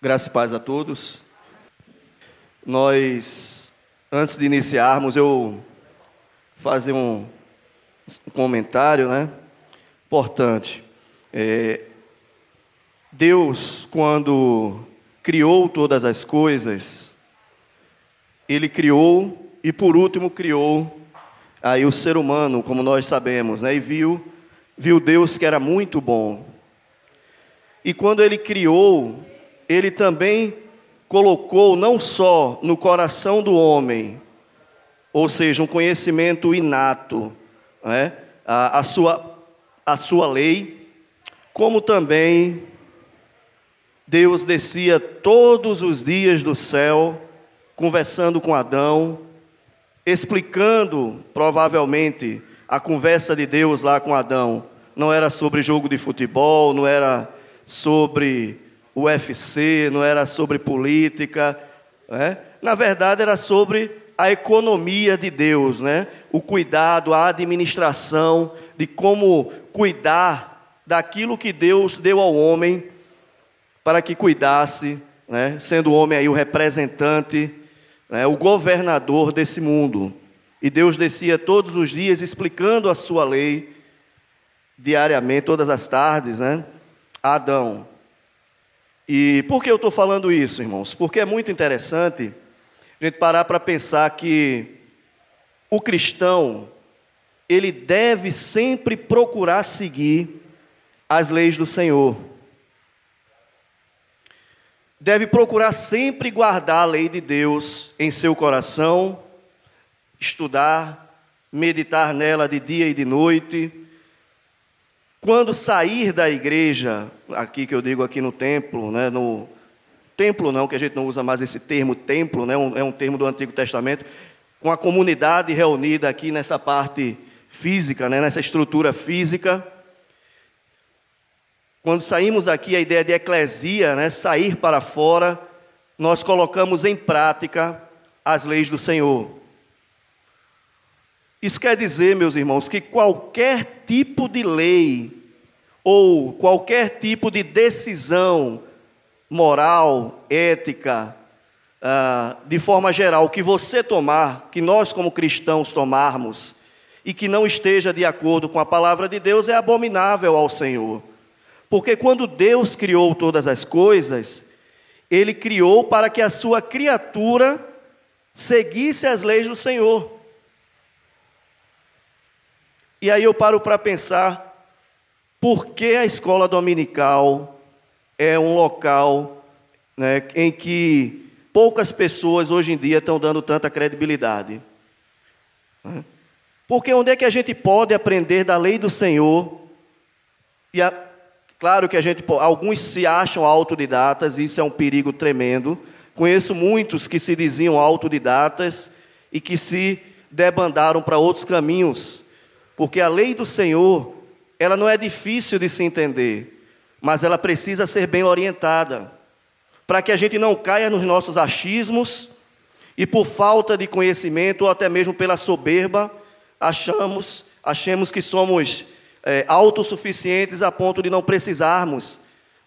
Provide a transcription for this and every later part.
Graças e paz a todos. Nós, antes de iniciarmos, eu fazer um, um comentário, né? Importante. É, Deus, quando criou todas as coisas, Ele criou e por último criou aí o ser humano, como nós sabemos, né? E viu, viu Deus que era muito bom. E quando Ele criou ele também colocou não só no coração do homem, ou seja, um conhecimento inato, né? a, a, sua, a sua lei, como também Deus descia todos os dias do céu, conversando com Adão, explicando provavelmente a conversa de Deus lá com Adão. Não era sobre jogo de futebol, não era sobre UFC, não era sobre política, né? na verdade era sobre a economia de Deus, né? o cuidado, a administração de como cuidar daquilo que Deus deu ao homem para que cuidasse, né? sendo o homem aí o representante, né? o governador desse mundo. E Deus descia todos os dias explicando a sua lei diariamente, todas as tardes, né? A Adão. E por que eu estou falando isso, irmãos? Porque é muito interessante a gente parar para pensar que o cristão, ele deve sempre procurar seguir as leis do Senhor. Deve procurar sempre guardar a lei de Deus em seu coração, estudar, meditar nela de dia e de noite, quando sair da igreja, aqui que eu digo aqui no templo, né, no templo não, que a gente não usa mais esse termo templo, né, é um termo do Antigo Testamento, com a comunidade reunida aqui nessa parte física, né, nessa estrutura física. Quando saímos daqui, a ideia de eclesia, né, sair para fora, nós colocamos em prática as leis do Senhor. Isso quer dizer, meus irmãos, que qualquer tipo de lei ou qualquer tipo de decisão moral, ética, uh, de forma geral, que você tomar, que nós como cristãos tomarmos, e que não esteja de acordo com a palavra de Deus, é abominável ao Senhor. Porque quando Deus criou todas as coisas, Ele criou para que a sua criatura seguisse as leis do Senhor. E aí eu paro para pensar, por que a escola dominical é um local né, em que poucas pessoas hoje em dia estão dando tanta credibilidade? Porque onde é que a gente pode aprender da lei do Senhor? E a, claro que a gente, alguns se acham autodidatas, isso é um perigo tremendo. Conheço muitos que se diziam autodidatas e que se debandaram para outros caminhos porque a lei do Senhor, ela não é difícil de se entender, mas ela precisa ser bem orientada, para que a gente não caia nos nossos achismos e por falta de conhecimento ou até mesmo pela soberba, achamos, achemos que somos é, autossuficientes a ponto de não precisarmos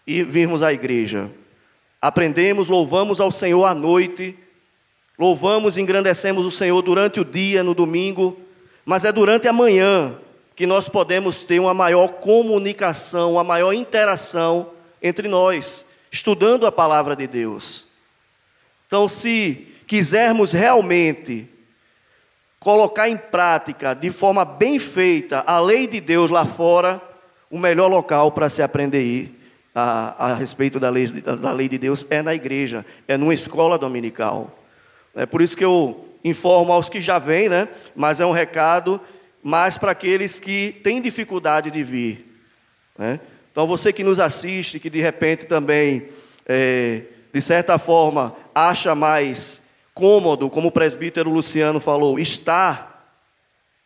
e virmos à igreja. Aprendemos, louvamos ao Senhor à noite, louvamos e engrandecemos o Senhor durante o dia, no domingo, mas é durante a manhã que nós podemos ter uma maior comunicação, uma maior interação entre nós, estudando a palavra de Deus. Então, se quisermos realmente colocar em prática de forma bem feita a lei de Deus lá fora, o melhor local para se aprender a, a respeito da lei, da lei de Deus é na igreja, é numa escola dominical. É por isso que eu informo aos que já vêm, né? Mas é um recado mais para aqueles que têm dificuldade de vir. Né? Então você que nos assiste, que de repente também, é, de certa forma, acha mais cômodo, como o presbítero Luciano falou, estar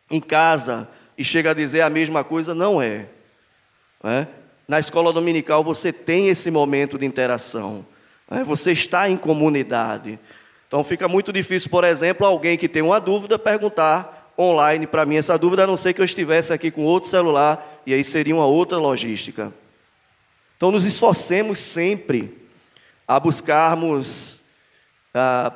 em casa e chega a dizer a mesma coisa, não é. Né? Na escola dominical você tem esse momento de interação. Né? Você está em comunidade. Então fica muito difícil, por exemplo, alguém que tem uma dúvida perguntar online para mim essa dúvida, a não ser que eu estivesse aqui com outro celular e aí seria uma outra logística. Então nos esforcemos sempre a buscarmos, a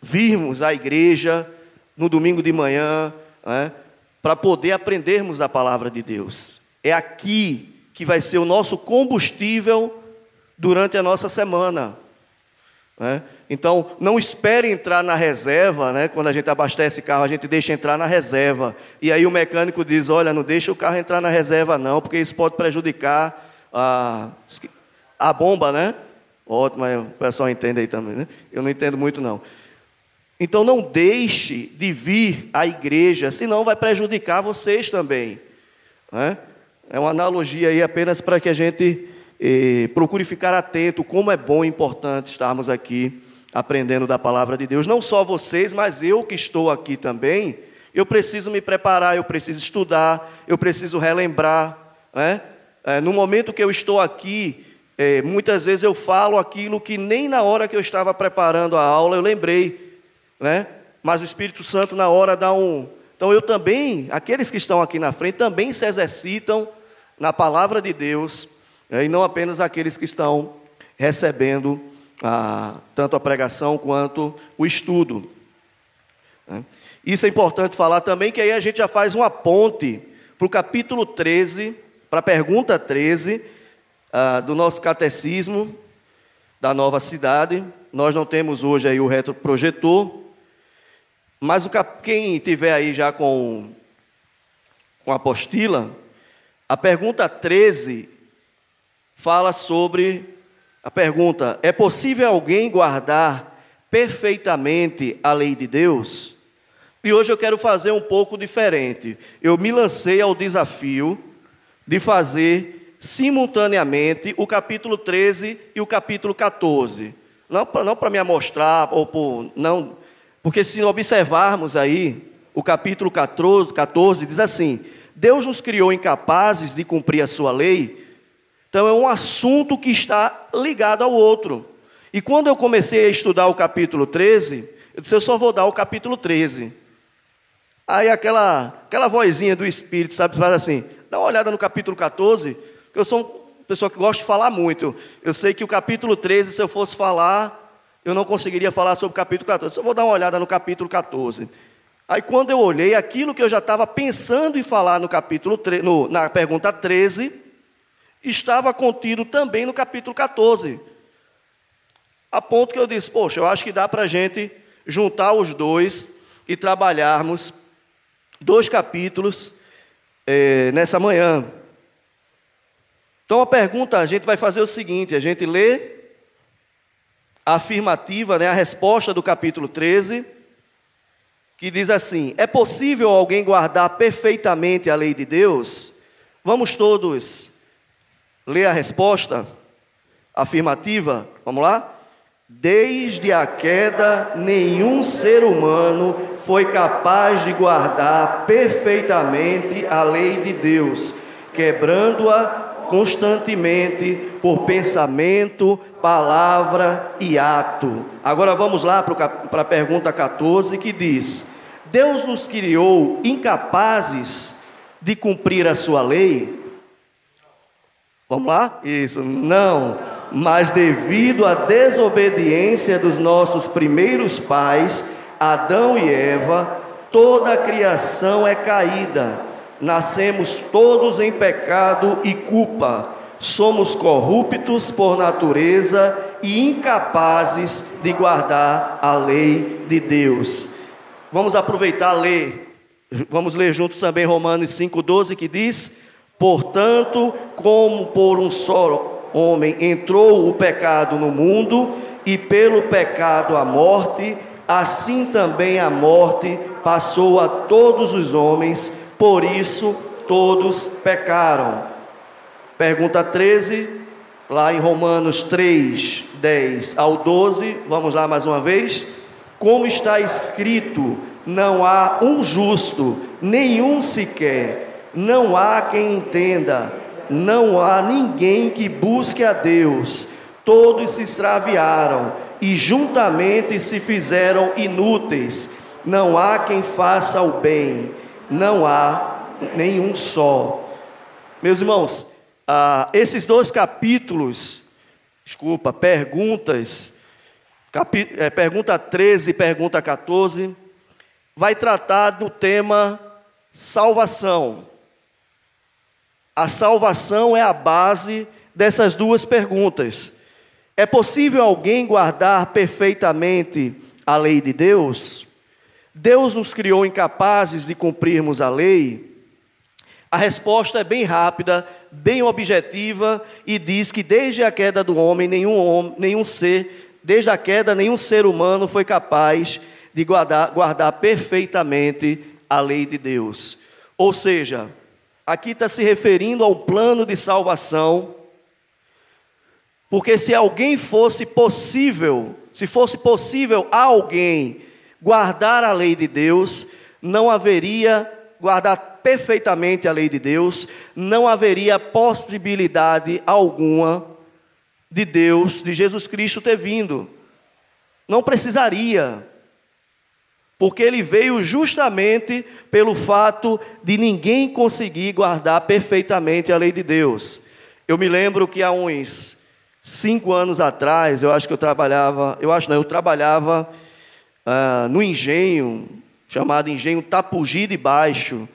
virmos à igreja no domingo de manhã, né, para poder aprendermos a palavra de Deus. É aqui que vai ser o nosso combustível durante a nossa semana. Né? Então, não espere entrar na reserva, né? quando a gente abastece carro, a gente deixa entrar na reserva. E aí o mecânico diz: Olha, não deixa o carro entrar na reserva, não, porque isso pode prejudicar a, a bomba, né? Ótimo, o pessoal entende aí também, né? Eu não entendo muito, não. Então, não deixe de vir à igreja, senão vai prejudicar vocês também. Né? É uma analogia aí apenas para que a gente eh, procure ficar atento, como é bom e importante estarmos aqui aprendendo da palavra de Deus. Não só vocês, mas eu que estou aqui também, eu preciso me preparar, eu preciso estudar, eu preciso relembrar. Né? É, no momento que eu estou aqui, é, muitas vezes eu falo aquilo que nem na hora que eu estava preparando a aula eu lembrei. Né? Mas o Espírito Santo, na hora, dá um. Então eu também, aqueles que estão aqui na frente, também se exercitam na palavra de Deus? E não apenas aqueles que estão recebendo a, tanto a pregação quanto o estudo. Né? Isso é importante falar também, que aí a gente já faz uma ponte para o capítulo 13, para a pergunta 13 uh, do nosso catecismo da nova cidade. Nós não temos hoje aí o retroprojetor, mas o cap... quem tiver aí já com, com a apostila, a pergunta 13 fala sobre a pergunta: é possível alguém guardar perfeitamente a lei de Deus? E hoje eu quero fazer um pouco diferente. Eu me lancei ao desafio de fazer simultaneamente o capítulo 13 e o capítulo 14. Não para não me amostrar, ou por, não, porque se observarmos aí, o capítulo 14, 14 diz assim: Deus nos criou incapazes de cumprir a sua lei então é um assunto que está ligado ao outro. E quando eu comecei a estudar o capítulo 13, eu disse, eu só vou dar o capítulo 13. Aí aquela, aquela vozinha do Espírito, sabe, faz assim, dá uma olhada no capítulo 14, porque eu sou uma pessoa que gosta de falar muito. Eu sei que o capítulo 13, se eu fosse falar, eu não conseguiria falar sobre o capítulo 14. Só vou dar uma olhada no capítulo 14. Aí quando eu olhei, aquilo que eu já estava pensando em falar no capítulo 13, no, na pergunta 13, estava contido também no capítulo 14. A ponto que eu disse, poxa, eu acho que dá para a gente juntar os dois e trabalharmos dois capítulos é, nessa manhã. Então a pergunta, a gente vai fazer o seguinte: a gente lê a afirmativa, né, a resposta do capítulo 13, que diz assim: É possível alguém guardar perfeitamente a lei de Deus? Vamos todos Lê a resposta afirmativa. Vamos lá? Desde a queda, nenhum ser humano foi capaz de guardar perfeitamente a lei de Deus, quebrando-a constantemente por pensamento, palavra e ato. Agora vamos lá para a pergunta 14 que diz: Deus nos criou incapazes de cumprir a sua lei? Vamos lá? Isso. Não. Mas devido à desobediência dos nossos primeiros pais, Adão e Eva, toda a criação é caída. Nascemos todos em pecado e culpa. Somos corruptos por natureza e incapazes de guardar a lei de Deus. Vamos aproveitar ler. Vamos ler juntos também Romanos 5:12 que diz: Portanto, como por um só homem entrou o pecado no mundo, e pelo pecado a morte, assim também a morte passou a todos os homens, por isso todos pecaram. Pergunta 13, lá em Romanos 3, 10 ao 12, vamos lá mais uma vez. Como está escrito: não há um justo, nenhum sequer não há quem entenda, não há ninguém que busque a Deus. Todos se extraviaram e juntamente se fizeram inúteis. Não há quem faça o bem, não há nenhum só. Meus irmãos, ah, esses dois capítulos desculpa, perguntas, capi, é, pergunta 13 e pergunta 14, vai tratar do tema salvação. A salvação é a base dessas duas perguntas. É possível alguém guardar perfeitamente a lei de Deus? Deus nos criou incapazes de cumprirmos a lei? A resposta é bem rápida, bem objetiva e diz que desde a queda do homem, nenhum, homem, nenhum ser, desde a queda, nenhum ser humano foi capaz de guardar, guardar perfeitamente a lei de Deus. Ou seja, aqui está se referindo ao plano de salvação, porque se alguém fosse possível, se fosse possível a alguém guardar a lei de Deus, não haveria guardar perfeitamente a lei de Deus, não haveria possibilidade alguma de Deus, de Jesus Cristo ter vindo. Não precisaria. Porque ele veio justamente pelo fato de ninguém conseguir guardar perfeitamente a lei de Deus. Eu me lembro que há uns cinco anos atrás, eu acho que eu trabalhava, eu acho não, eu trabalhava ah, no engenho, chamado Engenho Tapugi de Baixo,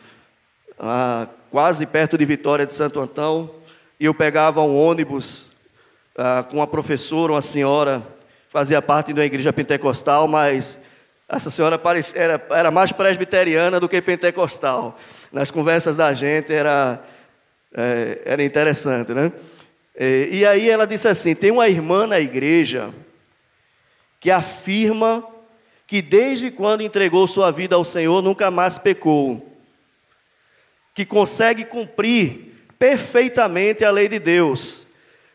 ah, quase perto de Vitória de Santo Antão, e eu pegava um ônibus ah, com uma professora, uma senhora, fazia parte de uma igreja pentecostal, mas essa senhora era, era mais presbiteriana do que pentecostal. Nas conversas da gente era, é, era interessante, né? E, e aí ela disse assim: tem uma irmã na igreja que afirma que desde quando entregou sua vida ao Senhor nunca mais pecou, que consegue cumprir perfeitamente a lei de Deus.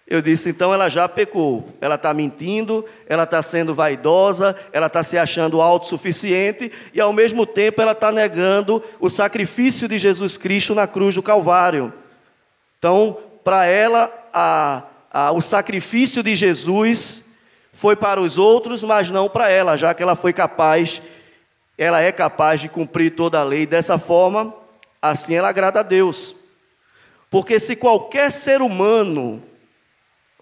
Eu disse, então ela já pecou. Ela está mentindo, ela está sendo vaidosa, ela está se achando autossuficiente e, ao mesmo tempo, ela está negando o sacrifício de Jesus Cristo na cruz do Calvário. Então, para ela, a, a, o sacrifício de Jesus foi para os outros, mas não para ela, já que ela foi capaz, ela é capaz de cumprir toda a lei. Dessa forma, assim ela agrada a Deus. Porque se qualquer ser humano?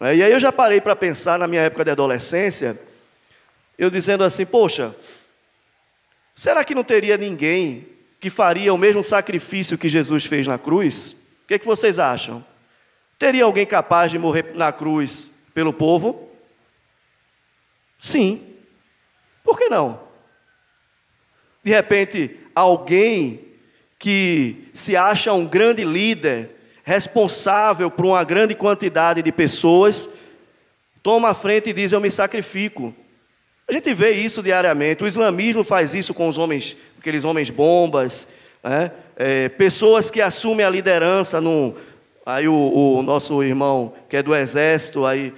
E aí eu já parei para pensar na minha época de adolescência, eu dizendo assim: poxa, será que não teria ninguém que faria o mesmo sacrifício que Jesus fez na cruz? O que, é que vocês acham? Teria alguém capaz de morrer na cruz pelo povo? Sim. Por que não? De repente, alguém que se acha um grande líder, responsável por uma grande quantidade de pessoas, toma a frente e diz: Eu me sacrifico. A gente vê isso diariamente. O islamismo faz isso com os homens, aqueles homens bombas, né? é, pessoas que assumem a liderança. Aí o, o, nosso irmão, que é do exército, aí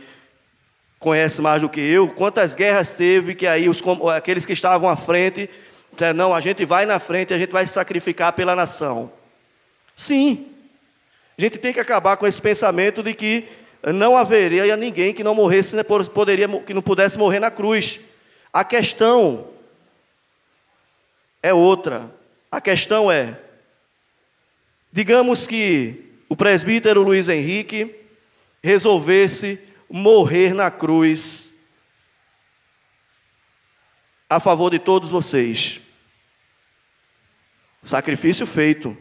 conhece mais do que eu. Quantas guerras teve que aí os, aqueles que estavam à frente, não, a gente vai na frente, a gente vai se sacrificar pela nação. Sim, a gente tem que acabar com esse pensamento de que não haveria ninguém que não morresse, né, poderia, que não pudesse morrer na cruz. A questão é outra. A questão é, digamos que o presbítero Luiz Henrique resolvesse morrer na cruz a favor de todos vocês. Sacrifício feito.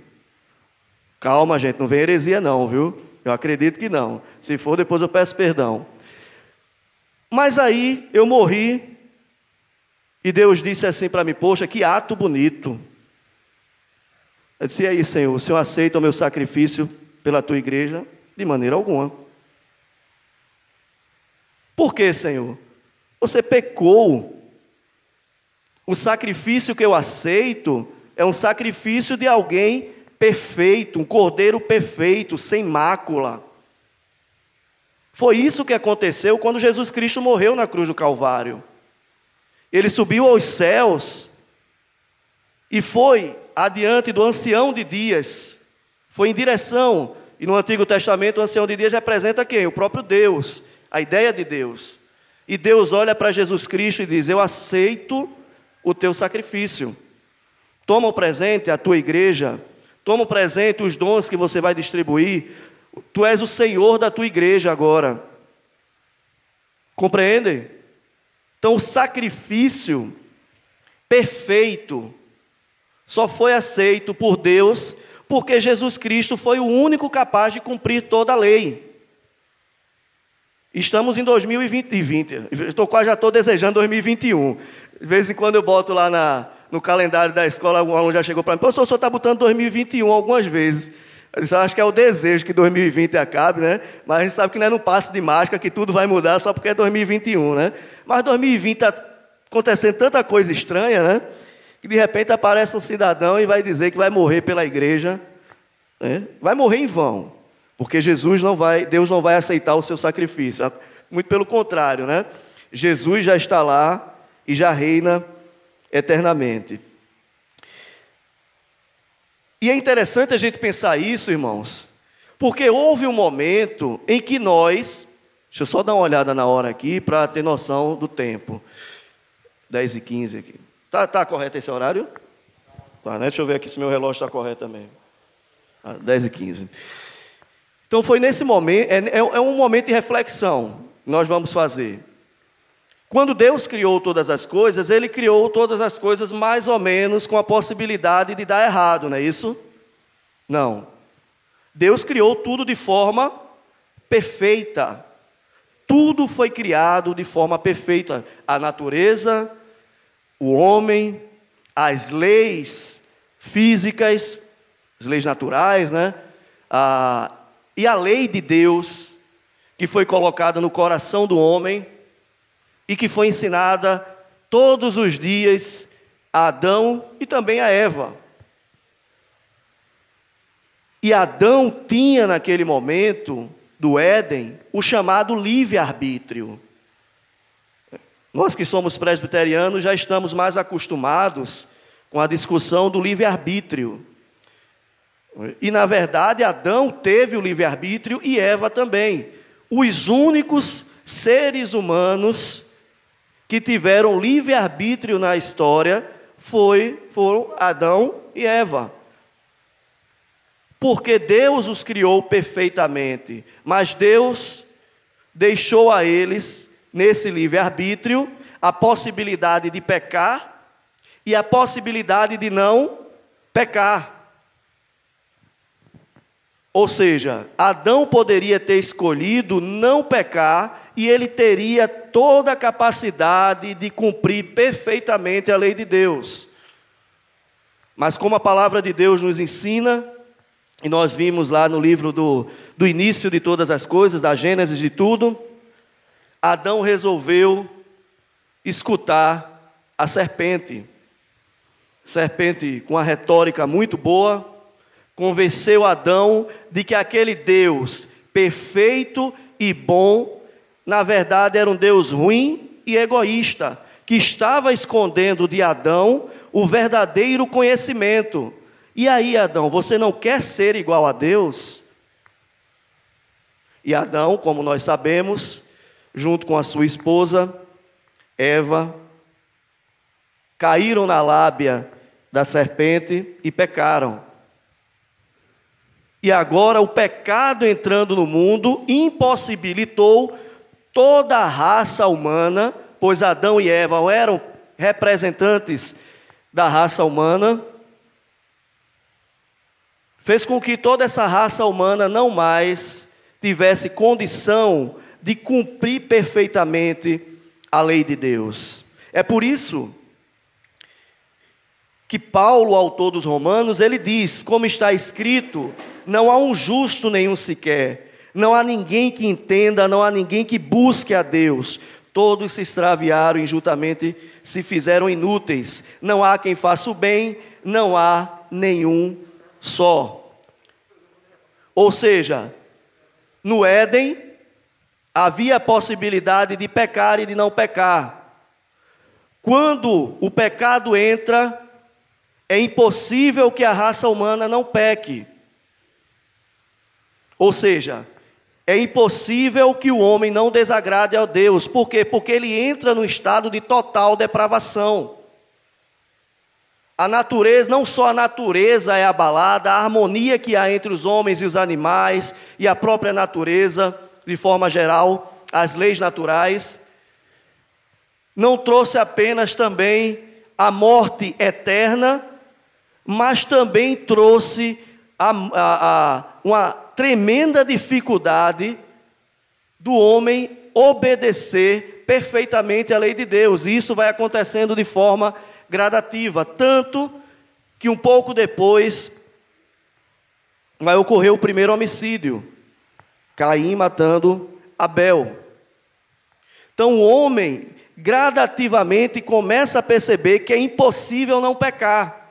Calma, gente, não vem heresia, não, viu? Eu acredito que não. Se for, depois eu peço perdão. Mas aí eu morri, e Deus disse assim para mim: Poxa, que ato bonito. Eu disse: E aí, Senhor, o Senhor aceita o meu sacrifício pela tua igreja? De maneira alguma. Por que, Senhor? Você pecou. O sacrifício que eu aceito é um sacrifício de alguém perfeito, um cordeiro perfeito, sem mácula. Foi isso que aconteceu quando Jesus Cristo morreu na cruz do Calvário. Ele subiu aos céus e foi adiante do ancião de dias, foi em direção, e no Antigo Testamento o ancião de dias representa quem? O próprio Deus, a ideia de Deus. E Deus olha para Jesus Cristo e diz: Eu aceito o teu sacrifício. Toma o presente, a tua igreja, Toma o presente, os dons que você vai distribuir. Tu és o Senhor da tua igreja agora. Compreendem? Então, o sacrifício perfeito só foi aceito por Deus porque Jesus Cristo foi o único capaz de cumprir toda a lei. Estamos em 2020, estou quase já estou desejando 2021. De vez em quando eu boto lá na, no calendário da escola, algum aluno já chegou para mim, professor, o senhor está botando 2021 algumas vezes. Eu disse, acho que é o desejo que 2020 acabe, né? Mas a gente sabe que não é no passo de mágica que tudo vai mudar só porque é 2021, né? Mas 2020 está acontecendo tanta coisa estranha, né? Que de repente aparece um cidadão e vai dizer que vai morrer pela igreja. Né? Vai morrer em vão. Porque Jesus não vai, Deus não vai aceitar o seu sacrifício. Muito pelo contrário, né? Jesus já está lá e já reina eternamente. E é interessante a gente pensar isso, irmãos, porque houve um momento em que nós, deixa eu só dar uma olhada na hora aqui para ter noção do tempo. 10 e 15 aqui. Tá, tá correto esse horário? Tá, né? Deixa eu ver aqui se meu relógio está correto também. Ah, 10 e 15. Então foi nesse momento, é, é, é um momento de reflexão que nós vamos fazer. Quando Deus criou todas as coisas, Ele criou todas as coisas mais ou menos com a possibilidade de dar errado, não é isso? Não. Deus criou tudo de forma perfeita. Tudo foi criado de forma perfeita. A natureza, o homem, as leis físicas, as leis naturais, né? A, e a lei de Deus, que foi colocada no coração do homem e que foi ensinada todos os dias a Adão e também a Eva. E Adão tinha naquele momento do Éden o chamado livre-arbítrio. Nós que somos presbiterianos já estamos mais acostumados com a discussão do livre-arbítrio. E na verdade, Adão teve o livre-arbítrio e Eva também. Os únicos seres humanos que tiveram livre-arbítrio na história foi, foram Adão e Eva. Porque Deus os criou perfeitamente, mas Deus deixou a eles, nesse livre-arbítrio, a possibilidade de pecar e a possibilidade de não pecar. Ou seja, Adão poderia ter escolhido não pecar e ele teria toda a capacidade de cumprir perfeitamente a lei de Deus. Mas como a palavra de Deus nos ensina, e nós vimos lá no livro do, do início de todas as coisas, da Gênesis de tudo, Adão resolveu escutar a serpente. Serpente com uma retórica muito boa, convenceu Adão de que aquele Deus perfeito e bom, na verdade era um Deus ruim e egoísta, que estava escondendo de Adão o verdadeiro conhecimento. E aí, Adão, você não quer ser igual a Deus? E Adão, como nós sabemos, junto com a sua esposa, Eva, caíram na lábia da serpente e pecaram. E agora o pecado entrando no mundo impossibilitou toda a raça humana, pois Adão e Eva eram representantes da raça humana, fez com que toda essa raça humana não mais tivesse condição de cumprir perfeitamente a lei de Deus. É por isso que Paulo, autor dos Romanos, ele diz, como está escrito, não há um justo nenhum sequer. Não há ninguém que entenda, não há ninguém que busque a Deus. Todos se extraviaram injustamente, se fizeram inúteis. Não há quem faça o bem, não há nenhum só. Ou seja, no Éden havia a possibilidade de pecar e de não pecar. Quando o pecado entra, é impossível que a raça humana não peque. Ou seja, é impossível que o homem não desagrade a Deus. Por quê? Porque ele entra no estado de total depravação. A natureza, não só a natureza é abalada, a harmonia que há entre os homens e os animais e a própria natureza, de forma geral, as leis naturais, não trouxe apenas também a morte eterna, mas também trouxe a, a, a, uma tremenda dificuldade do homem obedecer perfeitamente à lei de Deus. E isso vai acontecendo de forma gradativa, tanto que um pouco depois vai ocorrer o primeiro homicídio. Caim matando Abel. Então o homem gradativamente começa a perceber que é impossível não pecar.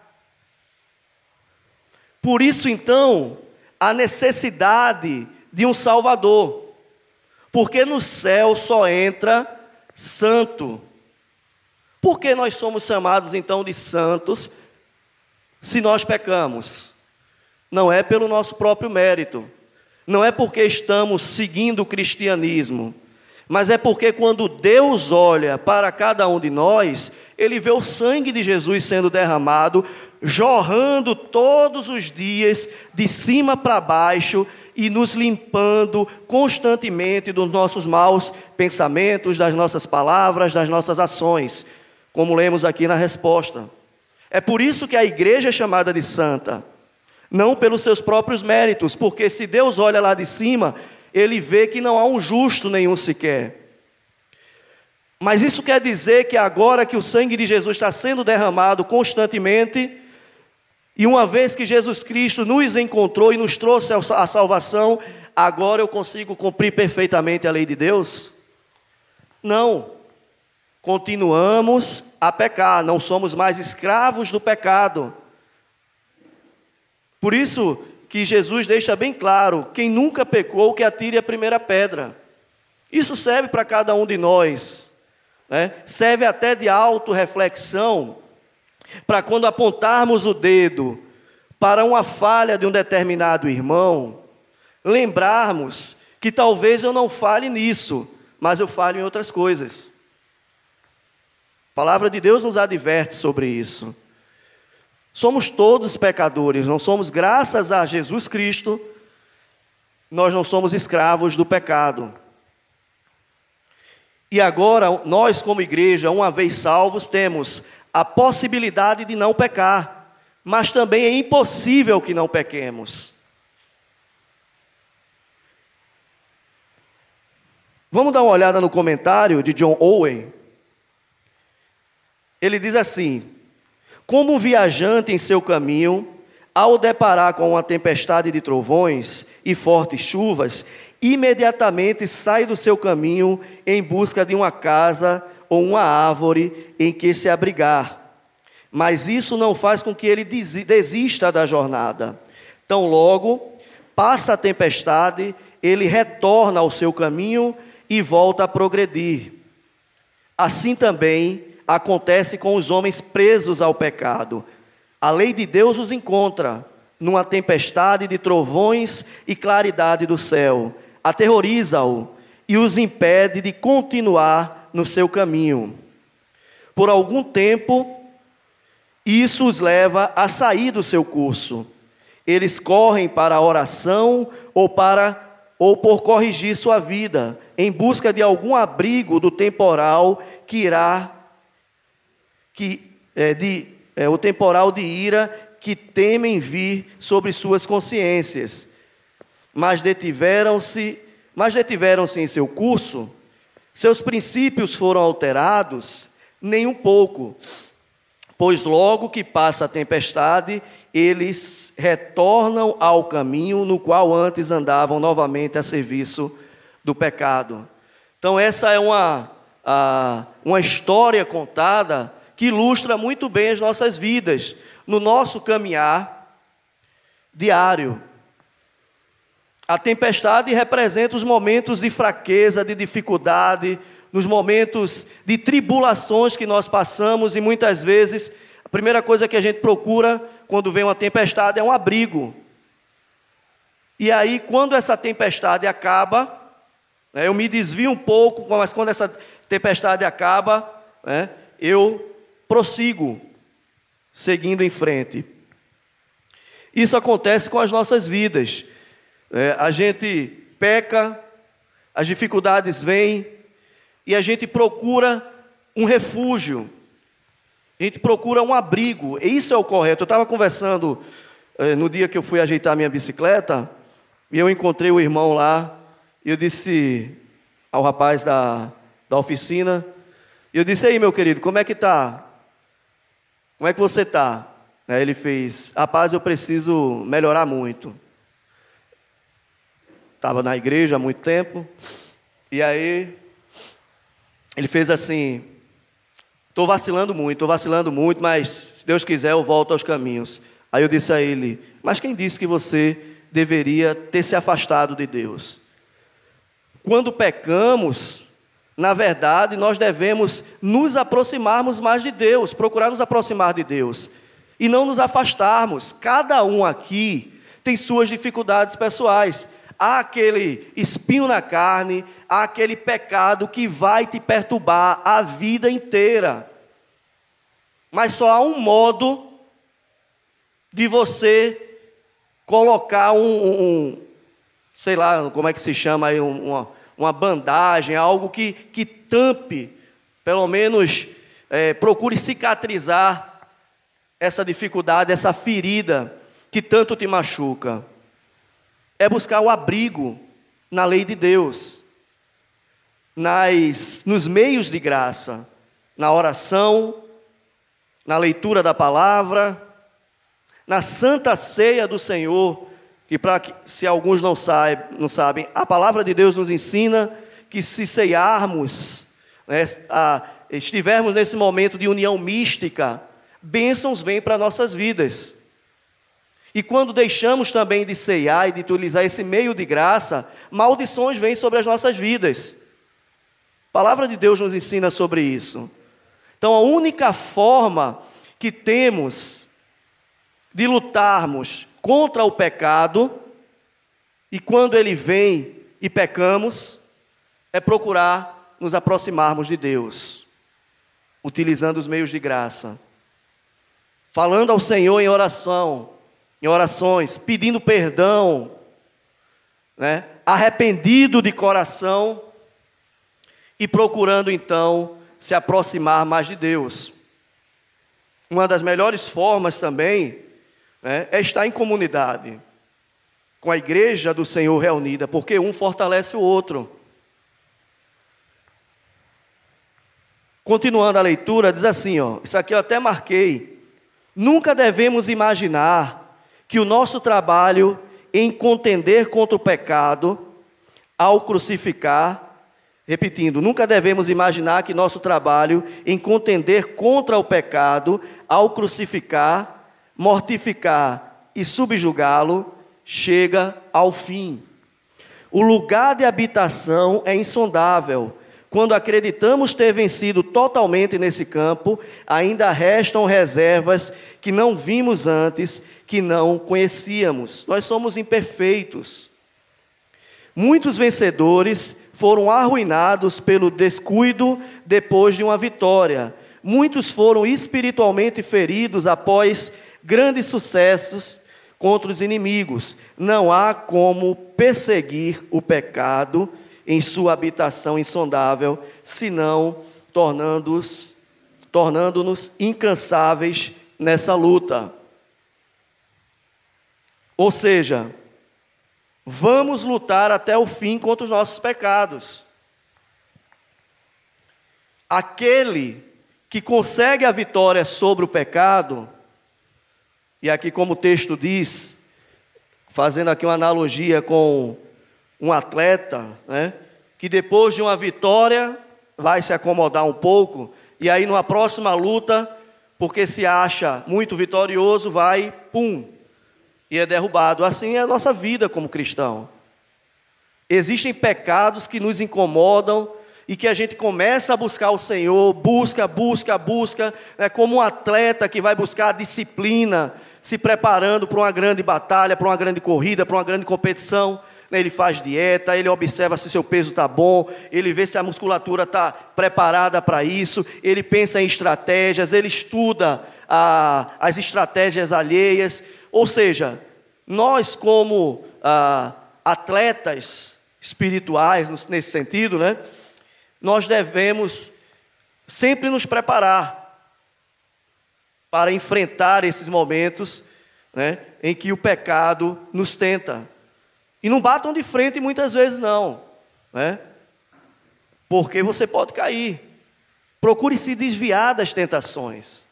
Por isso, então, a necessidade de um Salvador. Porque no céu só entra santo. Por que nós somos chamados então de santos se nós pecamos? Não é pelo nosso próprio mérito, não é porque estamos seguindo o cristianismo, mas é porque quando Deus olha para cada um de nós, Ele vê o sangue de Jesus sendo derramado, jorrando todos os dias, de cima para baixo, e nos limpando constantemente dos nossos maus pensamentos, das nossas palavras, das nossas ações, como lemos aqui na resposta. É por isso que a igreja é chamada de santa, não pelos seus próprios méritos, porque se Deus olha lá de cima, ele vê que não há um justo nenhum sequer. Mas isso quer dizer que agora que o sangue de Jesus está sendo derramado constantemente, e uma vez que Jesus Cristo nos encontrou e nos trouxe a salvação, agora eu consigo cumprir perfeitamente a lei de Deus? Não. Continuamos a pecar, não somos mais escravos do pecado. Por isso que Jesus deixa bem claro: quem nunca pecou, que atire a primeira pedra. Isso serve para cada um de nós, né? serve até de autorreflexão para quando apontarmos o dedo para uma falha de um determinado irmão, lembrarmos que talvez eu não fale nisso, mas eu falo em outras coisas. A palavra de Deus nos adverte sobre isso. Somos todos pecadores, não somos, graças a Jesus Cristo, nós não somos escravos do pecado. E agora, nós, como igreja, uma vez salvos, temos a possibilidade de não pecar, mas também é impossível que não pequemos. Vamos dar uma olhada no comentário de John Owen. Ele diz assim: Como um viajante em seu caminho, ao deparar com uma tempestade de trovões e fortes chuvas, imediatamente sai do seu caminho em busca de uma casa ou uma árvore em que se abrigar. Mas isso não faz com que ele desista da jornada. Tão logo passa a tempestade, ele retorna ao seu caminho e volta a progredir. Assim também acontece com os homens presos ao pecado. A lei de Deus os encontra numa tempestade de trovões e claridade do céu, aterroriza-o e os impede de continuar no seu caminho. Por algum tempo, isso os leva a sair do seu curso. Eles correm para a oração ou para ou por corrigir sua vida, em busca de algum abrigo do temporal que irá que é, de é, o temporal de ira que temem vir sobre suas consciências. Mas detiveram-se, mas detiveram-se em seu curso seus princípios foram alterados? Nem um pouco, pois logo que passa a tempestade, eles retornam ao caminho no qual antes andavam novamente a serviço do pecado. Então, essa é uma, a, uma história contada que ilustra muito bem as nossas vidas, no nosso caminhar diário. A tempestade representa os momentos de fraqueza, de dificuldade, nos momentos de tribulações que nós passamos e muitas vezes a primeira coisa que a gente procura quando vem uma tempestade é um abrigo. E aí, quando essa tempestade acaba, né, eu me desvio um pouco, mas quando essa tempestade acaba, né, eu prossigo, seguindo em frente. Isso acontece com as nossas vidas. É, a gente peca, as dificuldades vêm e a gente procura um refúgio. A gente procura um abrigo. E isso é o correto. Eu estava conversando eh, no dia que eu fui ajeitar minha bicicleta, e eu encontrei o irmão lá, e eu disse ao rapaz da, da oficina, eu disse, aí meu querido, como é que tá? Como é que você tá? Aí ele fez, rapaz, eu preciso melhorar muito. Estava na igreja há muito tempo, e aí ele fez assim, estou vacilando muito, estou vacilando muito, mas se Deus quiser eu volto aos caminhos. Aí eu disse a ele, mas quem disse que você deveria ter se afastado de Deus? Quando pecamos, na verdade, nós devemos nos aproximarmos mais de Deus, procurar nos aproximar de Deus e não nos afastarmos. Cada um aqui tem suas dificuldades pessoais. Há aquele espinho na carne, há aquele pecado que vai te perturbar a vida inteira. Mas só há um modo de você colocar um, um sei lá, como é que se chama aí, uma, uma bandagem, algo que, que tampe, pelo menos é, procure cicatrizar essa dificuldade, essa ferida que tanto te machuca. É buscar o abrigo na lei de Deus, nas, nos meios de graça, na oração, na leitura da palavra, na santa ceia do Senhor, que para se alguns não, saib, não sabem, a palavra de Deus nos ensina que se ceiarmos, né, a, estivermos nesse momento de união mística, bênçãos vêm para nossas vidas. E quando deixamos também de ceiar e de utilizar esse meio de graça, maldições vêm sobre as nossas vidas. A palavra de Deus nos ensina sobre isso. Então, a única forma que temos de lutarmos contra o pecado, e quando ele vem e pecamos, é procurar nos aproximarmos de Deus, utilizando os meios de graça, falando ao Senhor em oração, em orações, pedindo perdão, né? arrependido de coração e procurando então se aproximar mais de Deus. Uma das melhores formas também né, é estar em comunidade, com a igreja do Senhor reunida, porque um fortalece o outro. Continuando a leitura, diz assim: ó, isso aqui eu até marquei. Nunca devemos imaginar que o nosso trabalho em contender contra o pecado, ao crucificar, repetindo, nunca devemos imaginar que nosso trabalho em contender contra o pecado, ao crucificar, mortificar e subjugá-lo, chega ao fim. O lugar de habitação é insondável. Quando acreditamos ter vencido totalmente nesse campo, ainda restam reservas que não vimos antes, que não conhecíamos. Nós somos imperfeitos. Muitos vencedores foram arruinados pelo descuido depois de uma vitória. Muitos foram espiritualmente feridos após grandes sucessos contra os inimigos. Não há como perseguir o pecado em sua habitação insondável, senão tornando-nos tornando-nos incansáveis nessa luta. Ou seja, vamos lutar até o fim contra os nossos pecados. Aquele que consegue a vitória sobre o pecado, e aqui, como o texto diz, fazendo aqui uma analogia com um atleta, né, que depois de uma vitória vai se acomodar um pouco, e aí numa próxima luta, porque se acha muito vitorioso, vai, pum, e é derrubado. Assim é a nossa vida como cristão. Existem pecados que nos incomodam, e que a gente começa a buscar o Senhor, busca, busca, busca, é como um atleta que vai buscar a disciplina, se preparando para uma grande batalha, para uma grande corrida, para uma grande competição. Ele faz dieta, ele observa se seu peso está bom, ele vê se a musculatura está preparada para isso, ele pensa em estratégias, ele estuda as estratégias alheias. Ou seja, nós, como ah, atletas espirituais, nesse sentido, né? nós devemos sempre nos preparar para enfrentar esses momentos né, em que o pecado nos tenta. E não batam de frente muitas vezes, não, né? porque você pode cair. Procure se desviar das tentações.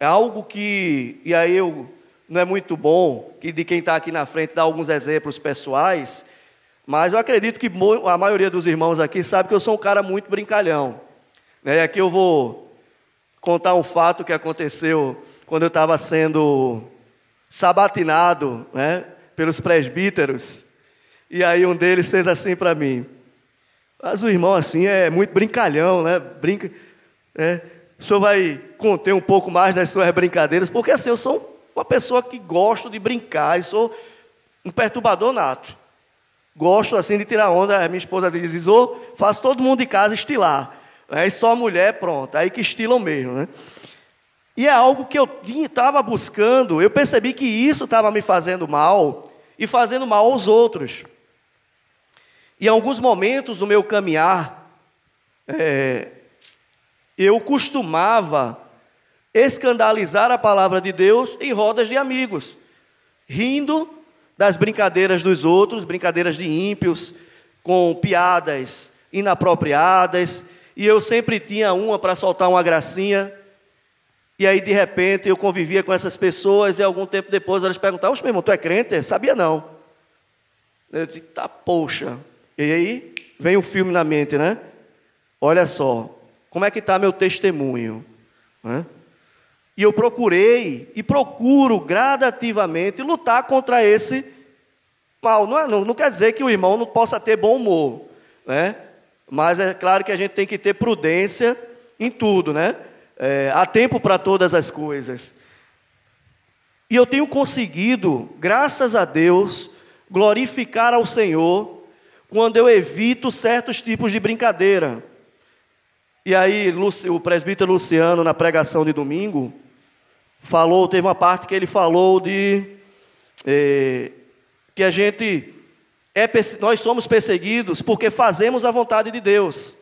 É algo que, e aí eu não é muito bom que de quem está aqui na frente dar alguns exemplos pessoais, mas eu acredito que a maioria dos irmãos aqui sabe que eu sou um cara muito brincalhão. Né? E aqui eu vou contar um fato que aconteceu quando eu estava sendo sabatinado né, pelos presbíteros. E aí um deles fez assim para mim. Mas o irmão assim é muito brincalhão, né? Brinca. É, o senhor vai conter um pouco mais das suas brincadeiras, porque assim, eu sou uma pessoa que gosto de brincar, e sou um perturbador nato. Gosto assim de tirar onda. Minha esposa diz: oh, faço todo mundo de casa estilar. Aí só a mulher, pronto, aí que estilam mesmo, né? E é algo que eu estava buscando, eu percebi que isso estava me fazendo mal e fazendo mal aos outros. E em alguns momentos do meu caminhar, é, eu costumava escandalizar a palavra de Deus em rodas de amigos, rindo das brincadeiras dos outros, brincadeiras de ímpios, com piadas inapropriadas, e eu sempre tinha uma para soltar uma gracinha. E aí, de repente, eu convivia com essas pessoas, e algum tempo depois elas perguntavam: meu irmão, tu é crente? Sabia não. Eu disse: Tá, poxa. E aí, vem um filme na mente, né? Olha só, como é que está meu testemunho? Né? E eu procurei e procuro gradativamente lutar contra esse mal. Não, é, não, não quer dizer que o irmão não possa ter bom humor, né? Mas é claro que a gente tem que ter prudência em tudo, né? É, há tempo para todas as coisas. E eu tenho conseguido, graças a Deus, glorificar ao Senhor quando eu evito certos tipos de brincadeira. E aí, o presbítero Luciano, na pregação de domingo, falou, teve uma parte que ele falou de é, que a gente é, nós somos perseguidos porque fazemos a vontade de Deus.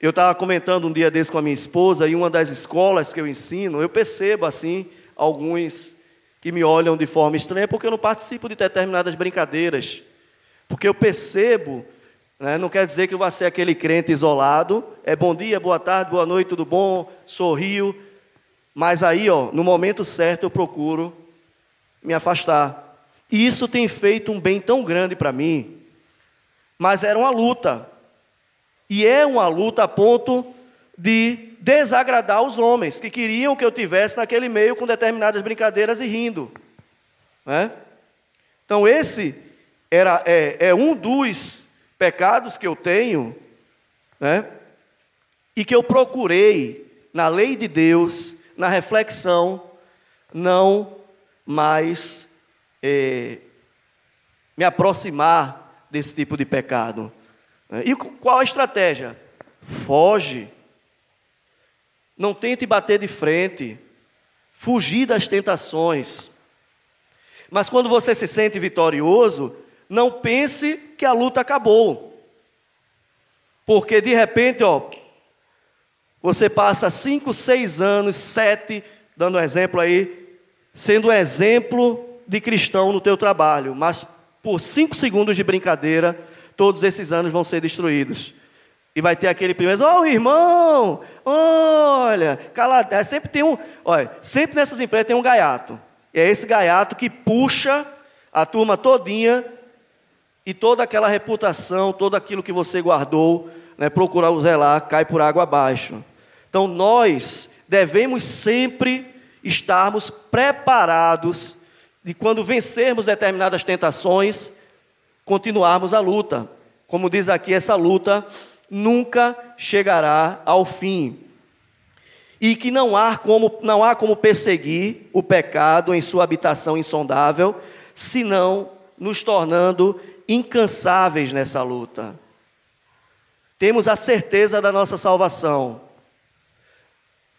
Eu estava comentando um dia desse com a minha esposa, em uma das escolas que eu ensino, eu percebo assim, alguns que me olham de forma estranha, porque eu não participo de determinadas brincadeiras. Porque eu percebo né? Não quer dizer que eu vou ser aquele crente isolado. É bom dia, boa tarde, boa noite, tudo bom, sorrio. Mas aí, ó, no momento certo, eu procuro me afastar. E isso tem feito um bem tão grande para mim. Mas era uma luta. E é uma luta a ponto de desagradar os homens que queriam que eu tivesse naquele meio com determinadas brincadeiras e rindo. Né? Então, esse era, é, é um dos pecados que eu tenho, né? E que eu procurei na lei de Deus, na reflexão, não mais é, me aproximar desse tipo de pecado. E qual a estratégia? Foge. Não tente bater de frente. Fugir das tentações. Mas quando você se sente vitorioso, não pense que a luta acabou. Porque de repente, ó, você passa cinco, seis anos, sete, dando um exemplo aí, sendo um exemplo de cristão no teu trabalho, mas por cinco segundos de brincadeira, todos esses anos vão ser destruídos. E vai ter aquele primeiro, oh irmão, olha, calado. É, sempre tem um, olha, sempre nessas empresas tem um gaiato. E é esse gaiato que puxa a turma todinha e toda aquela reputação, todo aquilo que você guardou, né, procurar zelar, cai por água abaixo. Então nós devemos sempre estarmos preparados de quando vencermos determinadas tentações, continuarmos a luta. Como diz aqui, essa luta nunca chegará ao fim. E que não há como, não há como perseguir o pecado em sua habitação insondável, senão nos tornando incansáveis nessa luta. Temos a certeza da nossa salvação.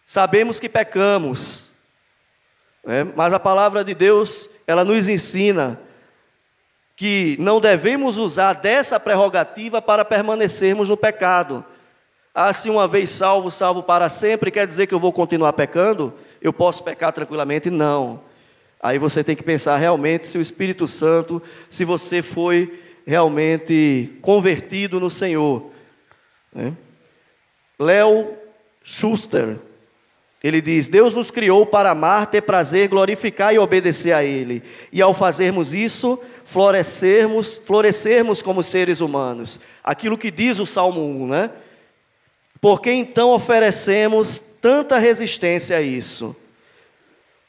Sabemos que pecamos, né? mas a palavra de Deus, ela nos ensina que não devemos usar dessa prerrogativa para permanecermos no pecado. Ah, se uma vez salvo, salvo para sempre, quer dizer que eu vou continuar pecando? Eu posso pecar tranquilamente? Não. Aí você tem que pensar realmente se o Espírito Santo, se você foi realmente convertido no Senhor. Né? Léo Schuster, ele diz: Deus nos criou para amar, ter prazer, glorificar e obedecer a Ele. E ao fazermos isso, florescermos, florescermos como seres humanos. Aquilo que diz o Salmo 1, né? Por que então oferecemos tanta resistência a isso?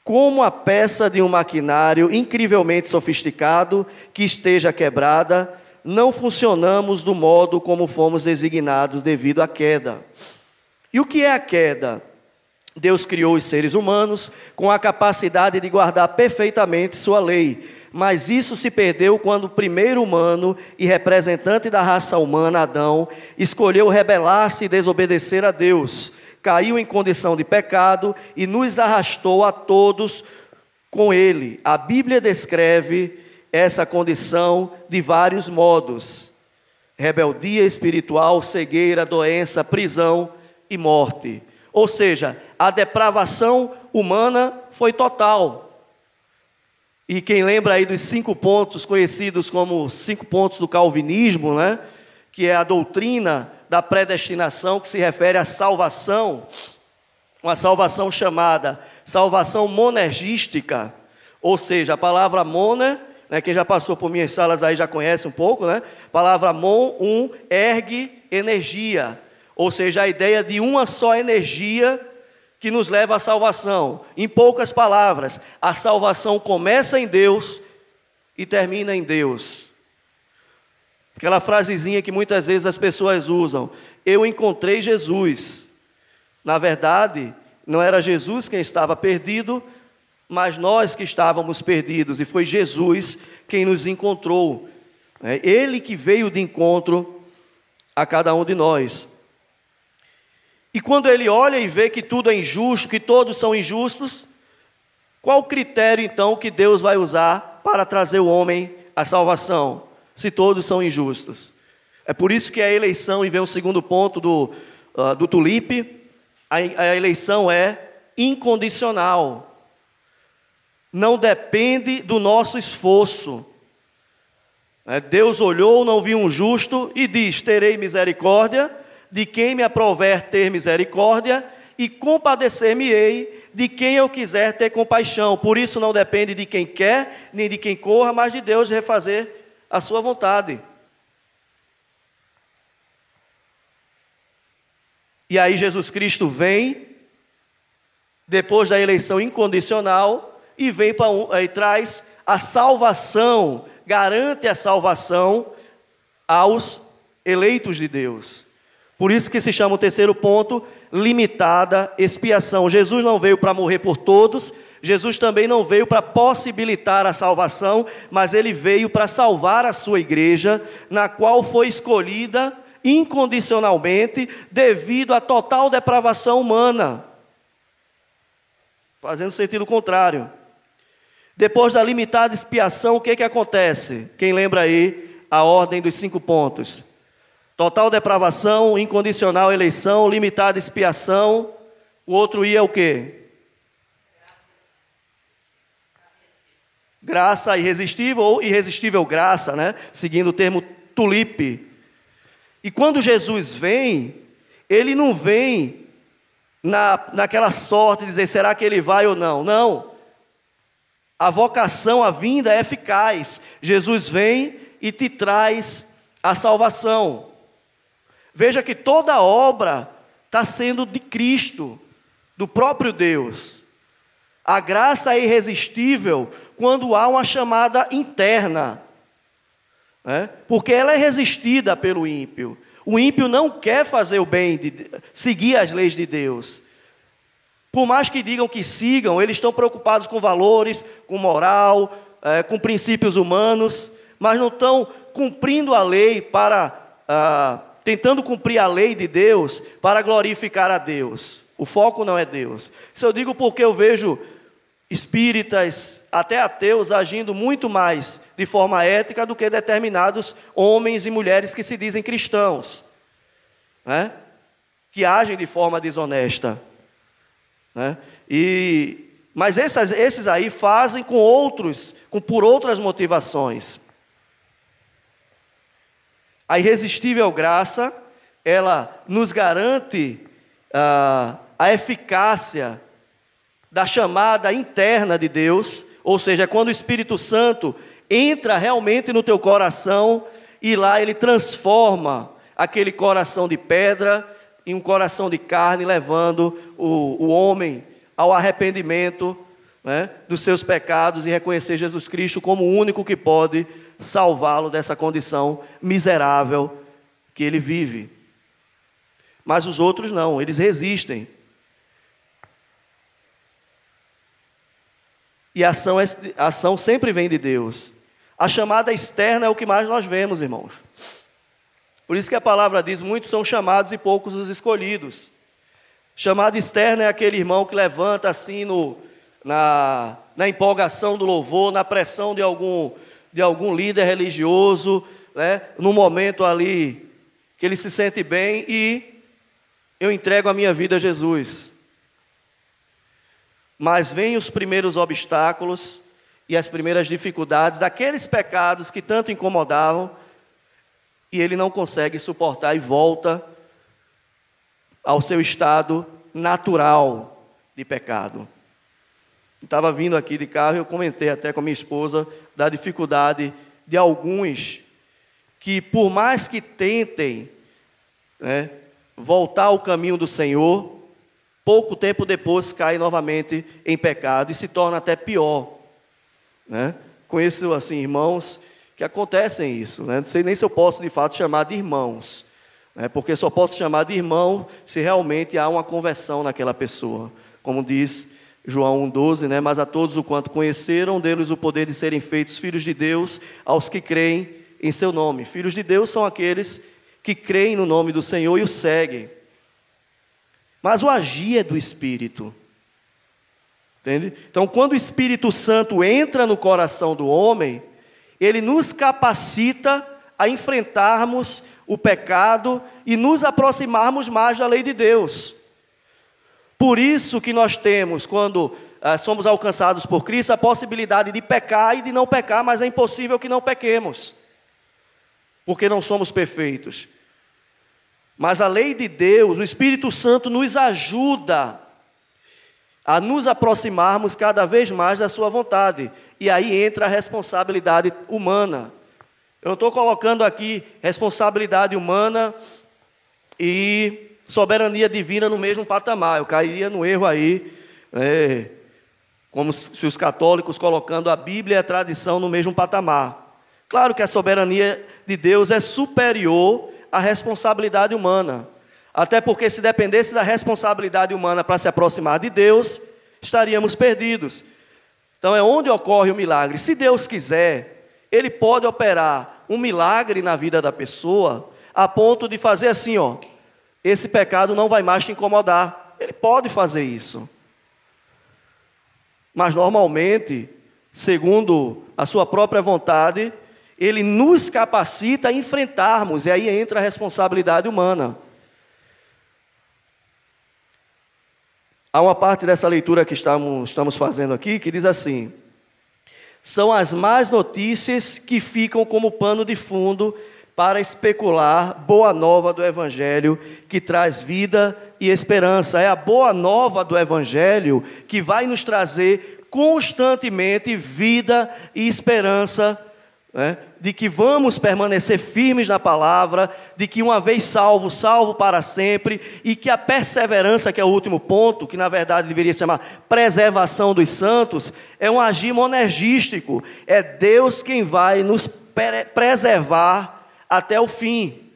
Como a peça de um maquinário incrivelmente sofisticado que esteja quebrada, não funcionamos do modo como fomos designados devido à queda. E o que é a queda? Deus criou os seres humanos com a capacidade de guardar perfeitamente sua lei, mas isso se perdeu quando o primeiro humano e representante da raça humana, Adão, escolheu rebelar-se e desobedecer a Deus. Caiu em condição de pecado e nos arrastou a todos com ele. A Bíblia descreve essa condição de vários modos: rebeldia espiritual, cegueira, doença, prisão e morte. Ou seja, a depravação humana foi total. E quem lembra aí dos cinco pontos conhecidos como cinco pontos do calvinismo, né? Que é a doutrina da predestinação que se refere à salvação, uma salvação chamada salvação monergística, ou seja, a palavra moner, né, quem já passou por minhas salas aí já conhece um pouco, né? Palavra mon, um, ergue, energia, ou seja, a ideia de uma só energia que nos leva à salvação. Em poucas palavras, a salvação começa em Deus e termina em Deus. Aquela frasezinha que muitas vezes as pessoas usam: Eu encontrei Jesus. Na verdade, não era Jesus quem estava perdido, mas nós que estávamos perdidos, e foi Jesus quem nos encontrou. É Ele que veio de encontro a cada um de nós. E quando ele olha e vê que tudo é injusto, que todos são injustos, qual o critério então que Deus vai usar para trazer o homem à salvação, se todos são injustos? É por isso que a eleição, e vem o segundo ponto do, uh, do tulipe, a, a eleição é incondicional. Não depende do nosso esforço. É, Deus olhou, não viu um justo e diz: Terei misericórdia de quem me aprover ter misericórdia, e compadecer-me-ei de quem eu quiser ter compaixão. Por isso não depende de quem quer, nem de quem corra, mas de Deus refazer a sua vontade. E aí Jesus Cristo vem, depois da eleição incondicional, e vem para um, e traz a salvação, garante a salvação aos eleitos de Deus. Por isso que se chama o terceiro ponto, limitada expiação. Jesus não veio para morrer por todos, Jesus também não veio para possibilitar a salvação, mas ele veio para salvar a sua igreja, na qual foi escolhida incondicionalmente devido à total depravação humana. Fazendo sentido contrário. Depois da limitada expiação, o que, que acontece? Quem lembra aí a ordem dos cinco pontos? Total depravação, incondicional eleição, limitada expiação. O outro ia o quê? Graça irresistível ou irresistível graça, né? Seguindo o termo tulipe. E quando Jesus vem, ele não vem na, naquela sorte de dizer será que ele vai ou não. Não. A vocação, a vinda é eficaz. Jesus vem e te traz a salvação. Veja que toda obra está sendo de Cristo, do próprio Deus. A graça é irresistível quando há uma chamada interna, né? porque ela é resistida pelo ímpio. O ímpio não quer fazer o bem, de, seguir as leis de Deus. Por mais que digam que sigam, eles estão preocupados com valores, com moral, é, com princípios humanos, mas não estão cumprindo a lei para ah, tentando cumprir a lei de Deus para glorificar a Deus. O foco não é Deus. Isso eu digo porque eu vejo espíritas, até ateus, agindo muito mais de forma ética do que determinados homens e mulheres que se dizem cristãos. Né? que agem de forma desonesta. Né? E, mas esses, aí fazem com outros, com, por outras motivações. A irresistível graça, ela nos garante ah, a eficácia da chamada interna de Deus, ou seja, quando o Espírito Santo entra realmente no teu coração e lá ele transforma aquele coração de pedra em um coração de carne, levando o, o homem ao arrependimento né, dos seus pecados e reconhecer Jesus Cristo como o único que pode salvá-lo dessa condição miserável que ele vive. Mas os outros não, eles resistem. E a ação, é, a ação sempre vem de Deus. A chamada externa é o que mais nós vemos, irmãos. Por isso que a palavra diz: muitos são chamados e poucos os escolhidos. Chamada externa é aquele irmão que levanta assim no, na, na empolgação do louvor, na pressão de algum, de algum líder religioso, né, no momento ali que ele se sente bem e eu entrego a minha vida a Jesus. Mas vêm os primeiros obstáculos e as primeiras dificuldades daqueles pecados que tanto incomodavam e ele não consegue suportar e volta ao seu estado natural de pecado. Estava vindo aqui de carro eu comentei até com a minha esposa da dificuldade de alguns que, por mais que tentem né, voltar ao caminho do Senhor, pouco tempo depois caem novamente em pecado e se torna até pior. Né? Conheço assim irmãos que acontecem isso. Né? Não sei nem se eu posso de fato chamar de irmãos, né? porque só posso chamar de irmão se realmente há uma conversão naquela pessoa. Como diz João 1,12, né? mas a todos o quanto conheceram deles o poder de serem feitos filhos de Deus, aos que creem em seu nome. Filhos de Deus são aqueles que creem no nome do Senhor e o seguem. Mas o agir é do Espírito. Entende? Então, quando o Espírito Santo entra no coração do homem, ele nos capacita a enfrentarmos o pecado e nos aproximarmos mais da lei de Deus. Por isso que nós temos, quando ah, somos alcançados por Cristo, a possibilidade de pecar e de não pecar, mas é impossível que não pequemos, porque não somos perfeitos. Mas a lei de Deus, o Espírito Santo nos ajuda a nos aproximarmos cada vez mais da Sua vontade. E aí entra a responsabilidade humana. Eu estou colocando aqui responsabilidade humana e soberania divina no mesmo patamar. Eu cairia no erro aí, é, como se os católicos colocando a Bíblia e a tradição no mesmo patamar. Claro que a soberania de Deus é superior à responsabilidade humana. Até porque, se dependesse da responsabilidade humana para se aproximar de Deus, estaríamos perdidos. Então, é onde ocorre o milagre. Se Deus quiser, Ele pode operar um milagre na vida da pessoa, a ponto de fazer assim: ó, esse pecado não vai mais te incomodar. Ele pode fazer isso. Mas, normalmente, segundo a Sua própria vontade, Ele nos capacita a enfrentarmos, e aí entra a responsabilidade humana. Há uma parte dessa leitura que estamos, estamos fazendo aqui que diz assim: são as más notícias que ficam como pano de fundo para especular boa nova do Evangelho que traz vida e esperança. É a boa nova do Evangelho que vai nos trazer constantemente vida e esperança né, de que vamos permanecer firmes na palavra, de que uma vez salvo, salvo para sempre, e que a perseverança, que é o último ponto, que na verdade deveria se chamar preservação dos santos, é um agir monergístico, é Deus quem vai nos preservar até o fim.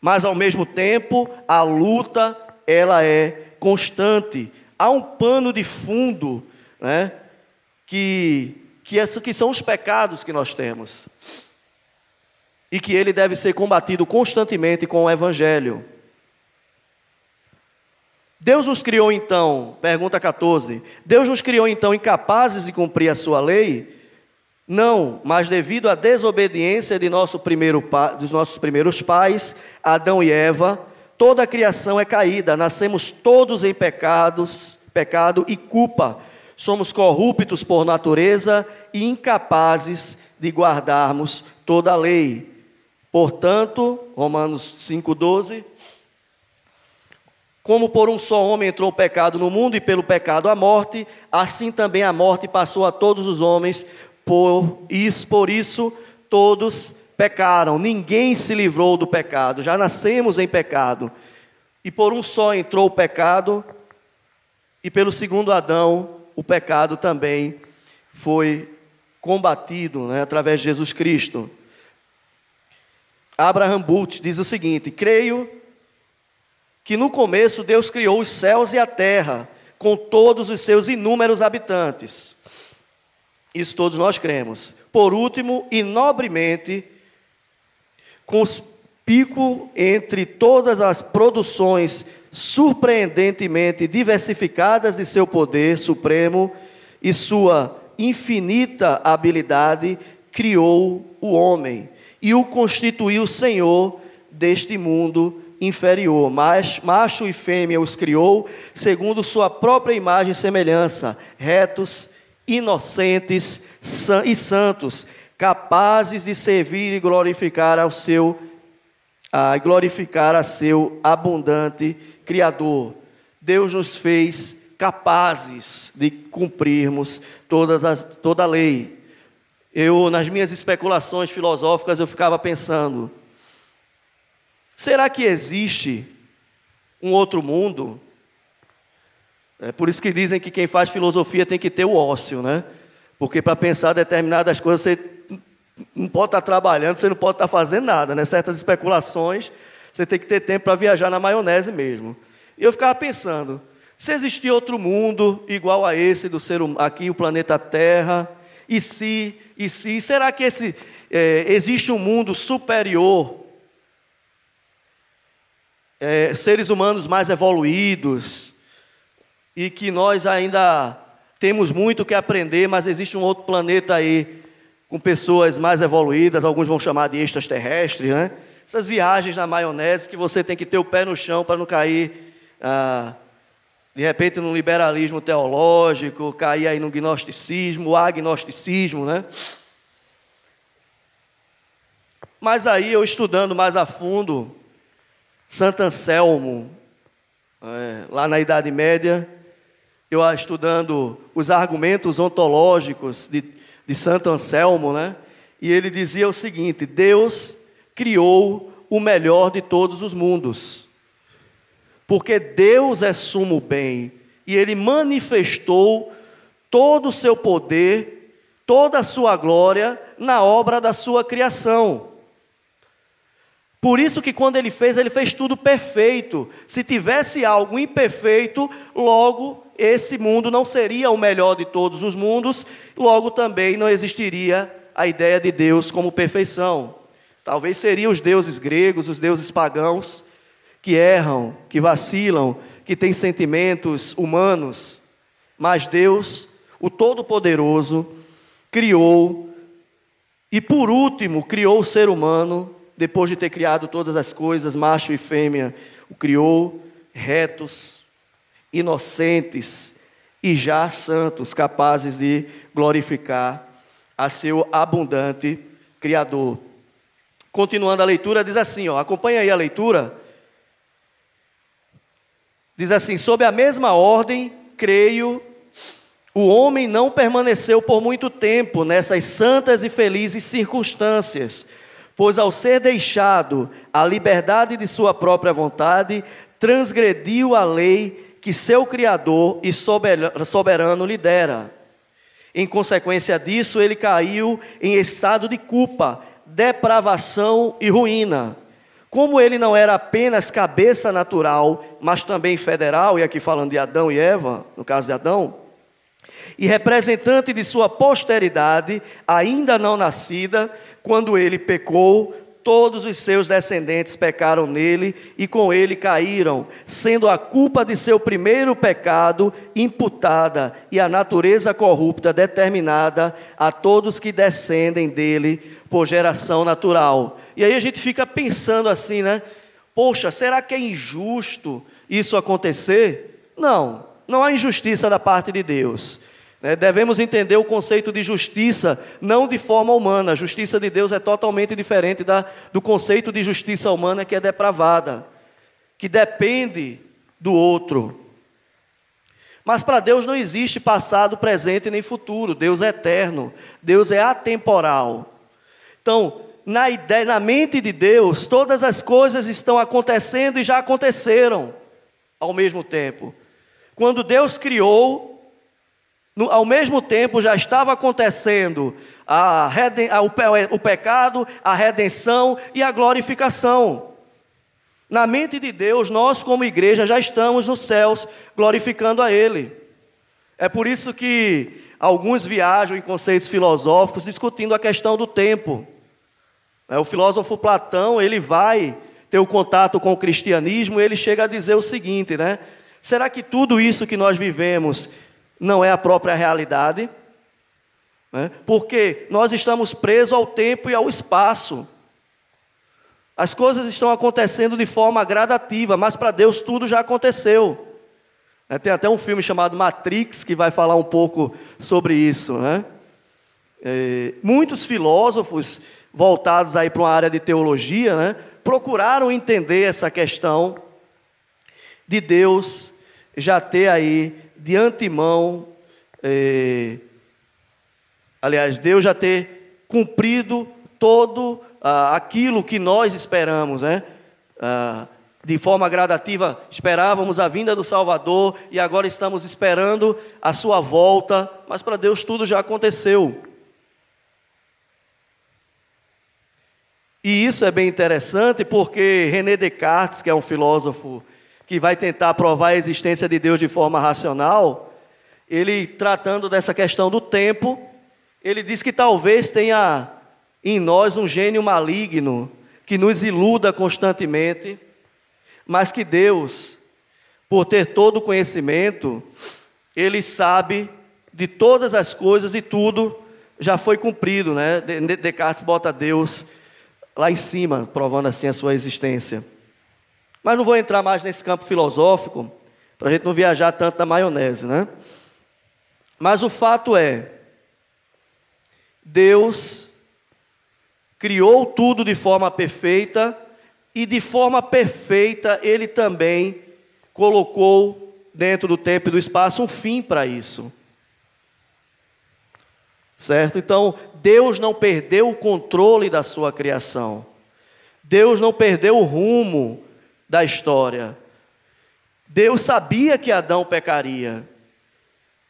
Mas ao mesmo tempo, a luta, ela é constante. Há um pano de fundo, né, que que, que são os pecados que nós temos. E que ele deve ser combatido constantemente com o Evangelho. Deus nos criou então, pergunta 14, Deus nos criou então incapazes de cumprir a sua lei? Não, mas devido à desobediência de nosso primeiro, dos nossos primeiros pais, Adão e Eva, toda a criação é caída, nascemos todos em pecados, pecado e culpa. Somos corruptos por natureza e incapazes de guardarmos toda a lei. Portanto, Romanos 5,12. Como por um só homem entrou o pecado no mundo e pelo pecado a morte, assim também a morte passou a todos os homens, por isso, por isso todos pecaram. Ninguém se livrou do pecado, já nascemos em pecado. E por um só entrou o pecado, e pelo segundo Adão, o pecado também foi combatido né, através de Jesus Cristo. Abraham Bult diz o seguinte: Creio que no começo Deus criou os céus e a terra, com todos os seus inúmeros habitantes. Isso todos nós cremos. Por último, e nobremente, conspicuo entre todas as produções surpreendentemente diversificadas de seu poder supremo e sua infinita habilidade, criou o homem e o constituiu senhor deste mundo inferior. Mas, macho e fêmea os criou, segundo sua própria imagem e semelhança, retos, inocentes e santos, capazes de servir e glorificar ao seu a glorificar a seu abundante Criador. Deus nos fez capazes de cumprirmos todas as, toda a lei. Eu, nas minhas especulações filosóficas, eu ficava pensando: será que existe um outro mundo? É por isso que dizem que quem faz filosofia tem que ter o ócio, né? Porque para pensar determinadas coisas você não pode estar trabalhando, você não pode estar fazendo nada, né? Certas especulações, você tem que ter tempo para viajar na maionese mesmo. E eu ficava pensando, se existir outro mundo igual a esse do ser hum, aqui, o planeta Terra, e se, e se, será que esse, é, existe um mundo superior? É, seres humanos mais evoluídos, e que nós ainda temos muito que aprender, mas existe um outro planeta aí, com pessoas mais evoluídas, alguns vão chamar de extraterrestres, né? Essas viagens na maionese que você tem que ter o pé no chão para não cair. Ah, de repente no liberalismo teológico, cair aí no gnosticismo, agnosticismo, né? Mas aí eu estudando mais a fundo, Santo Anselmo, é, lá na Idade Média, eu estudando os argumentos ontológicos de, de Santo Anselmo, né? E ele dizia o seguinte: Deus criou o melhor de todos os mundos porque Deus é sumo bem e Ele manifestou todo o seu poder, toda a sua glória na obra da sua criação. Por isso que quando ele fez, ele fez tudo perfeito. Se tivesse algo imperfeito, logo esse mundo não seria o melhor de todos os mundos, logo também não existiria a ideia de Deus como perfeição. Talvez seriam os deuses gregos, os deuses pagãos, que erram, que vacilam, que têm sentimentos humanos, mas Deus, o Todo-Poderoso, criou e por último criou o ser humano, depois de ter criado todas as coisas, macho e fêmea, o criou retos, inocentes e já santos, capazes de glorificar a seu abundante Criador. Continuando a leitura, diz assim: ó, acompanha aí a leitura. Diz assim: sob a mesma ordem, creio, o homem não permaneceu por muito tempo nessas santas e felizes circunstâncias, pois ao ser deixado a liberdade de sua própria vontade, transgrediu a lei que seu Criador e soberano lhe dera. Em consequência disso, ele caiu em estado de culpa, depravação e ruína. Como ele não era apenas cabeça natural, mas também federal, e aqui falando de Adão e Eva, no caso de Adão, e representante de sua posteridade, ainda não nascida, quando ele pecou, todos os seus descendentes pecaram nele e com ele caíram, sendo a culpa de seu primeiro pecado imputada e a natureza corrupta determinada a todos que descendem dele por geração natural. E aí a gente fica pensando assim, né? Poxa, será que é injusto isso acontecer? Não, não há injustiça da parte de Deus. Né? Devemos entender o conceito de justiça não de forma humana. A justiça de Deus é totalmente diferente da, do conceito de justiça humana que é depravada, que depende do outro. Mas para Deus não existe passado, presente nem futuro. Deus é eterno. Deus é atemporal. Então, na ideia, na mente de Deus, todas as coisas estão acontecendo e já aconteceram ao mesmo tempo. Quando Deus criou, no, ao mesmo tempo já estava acontecendo a, a, o, o pecado, a redenção e a glorificação. Na mente de Deus, nós, como igreja, já estamos nos céus glorificando a Ele. É por isso que alguns viajam em conceitos filosóficos discutindo a questão do tempo. É, o filósofo Platão, ele vai ter o contato com o cristianismo, ele chega a dizer o seguinte, né? Será que tudo isso que nós vivemos não é a própria realidade? Né? Porque nós estamos presos ao tempo e ao espaço. As coisas estão acontecendo de forma gradativa, mas para Deus tudo já aconteceu. É, tem até um filme chamado Matrix que vai falar um pouco sobre isso. Né? É, muitos filósofos voltados aí para uma área de teologia, né, procuraram entender essa questão de Deus já ter aí de antemão, é, aliás, Deus já ter cumprido todo ah, aquilo que nós esperamos, né? Ah, de forma gradativa, esperávamos a vinda do Salvador e agora estamos esperando a sua volta, mas para Deus tudo já aconteceu. E isso é bem interessante porque René Descartes, que é um filósofo que vai tentar provar a existência de Deus de forma racional, ele tratando dessa questão do tempo, ele diz que talvez tenha em nós um gênio maligno que nos iluda constantemente, mas que Deus, por ter todo o conhecimento, Ele sabe de todas as coisas e tudo já foi cumprido, né? Descartes bota Deus lá em cima, provando assim a sua existência. Mas não vou entrar mais nesse campo filosófico, para a gente não viajar tanto na maionese, né? Mas o fato é, Deus criou tudo de forma perfeita e de forma perfeita ele também colocou dentro do tempo e do espaço um fim para isso. Certo? Então, Deus não perdeu o controle da sua criação. Deus não perdeu o rumo da história. Deus sabia que Adão pecaria.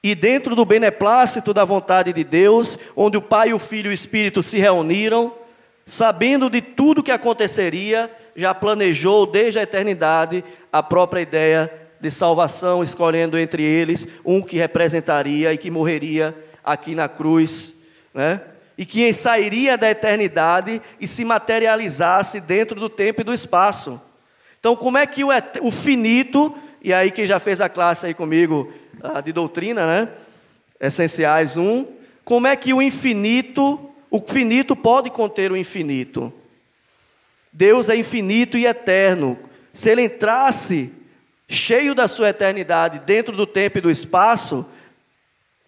E dentro do beneplácito da vontade de Deus, onde o Pai, o Filho e o Espírito se reuniram, sabendo de tudo que aconteceria, já planejou desde a eternidade a própria ideia de salvação, escolhendo entre eles um que representaria e que morreria aqui na cruz, né? E que sairia da eternidade e se materializasse dentro do tempo e do espaço. Então, como é que o, o finito, e aí quem já fez a classe aí comigo de doutrina, né? Essenciais 1, como é que o infinito o finito pode conter o infinito. Deus é infinito e eterno. Se ele entrasse cheio da sua eternidade dentro do tempo e do espaço,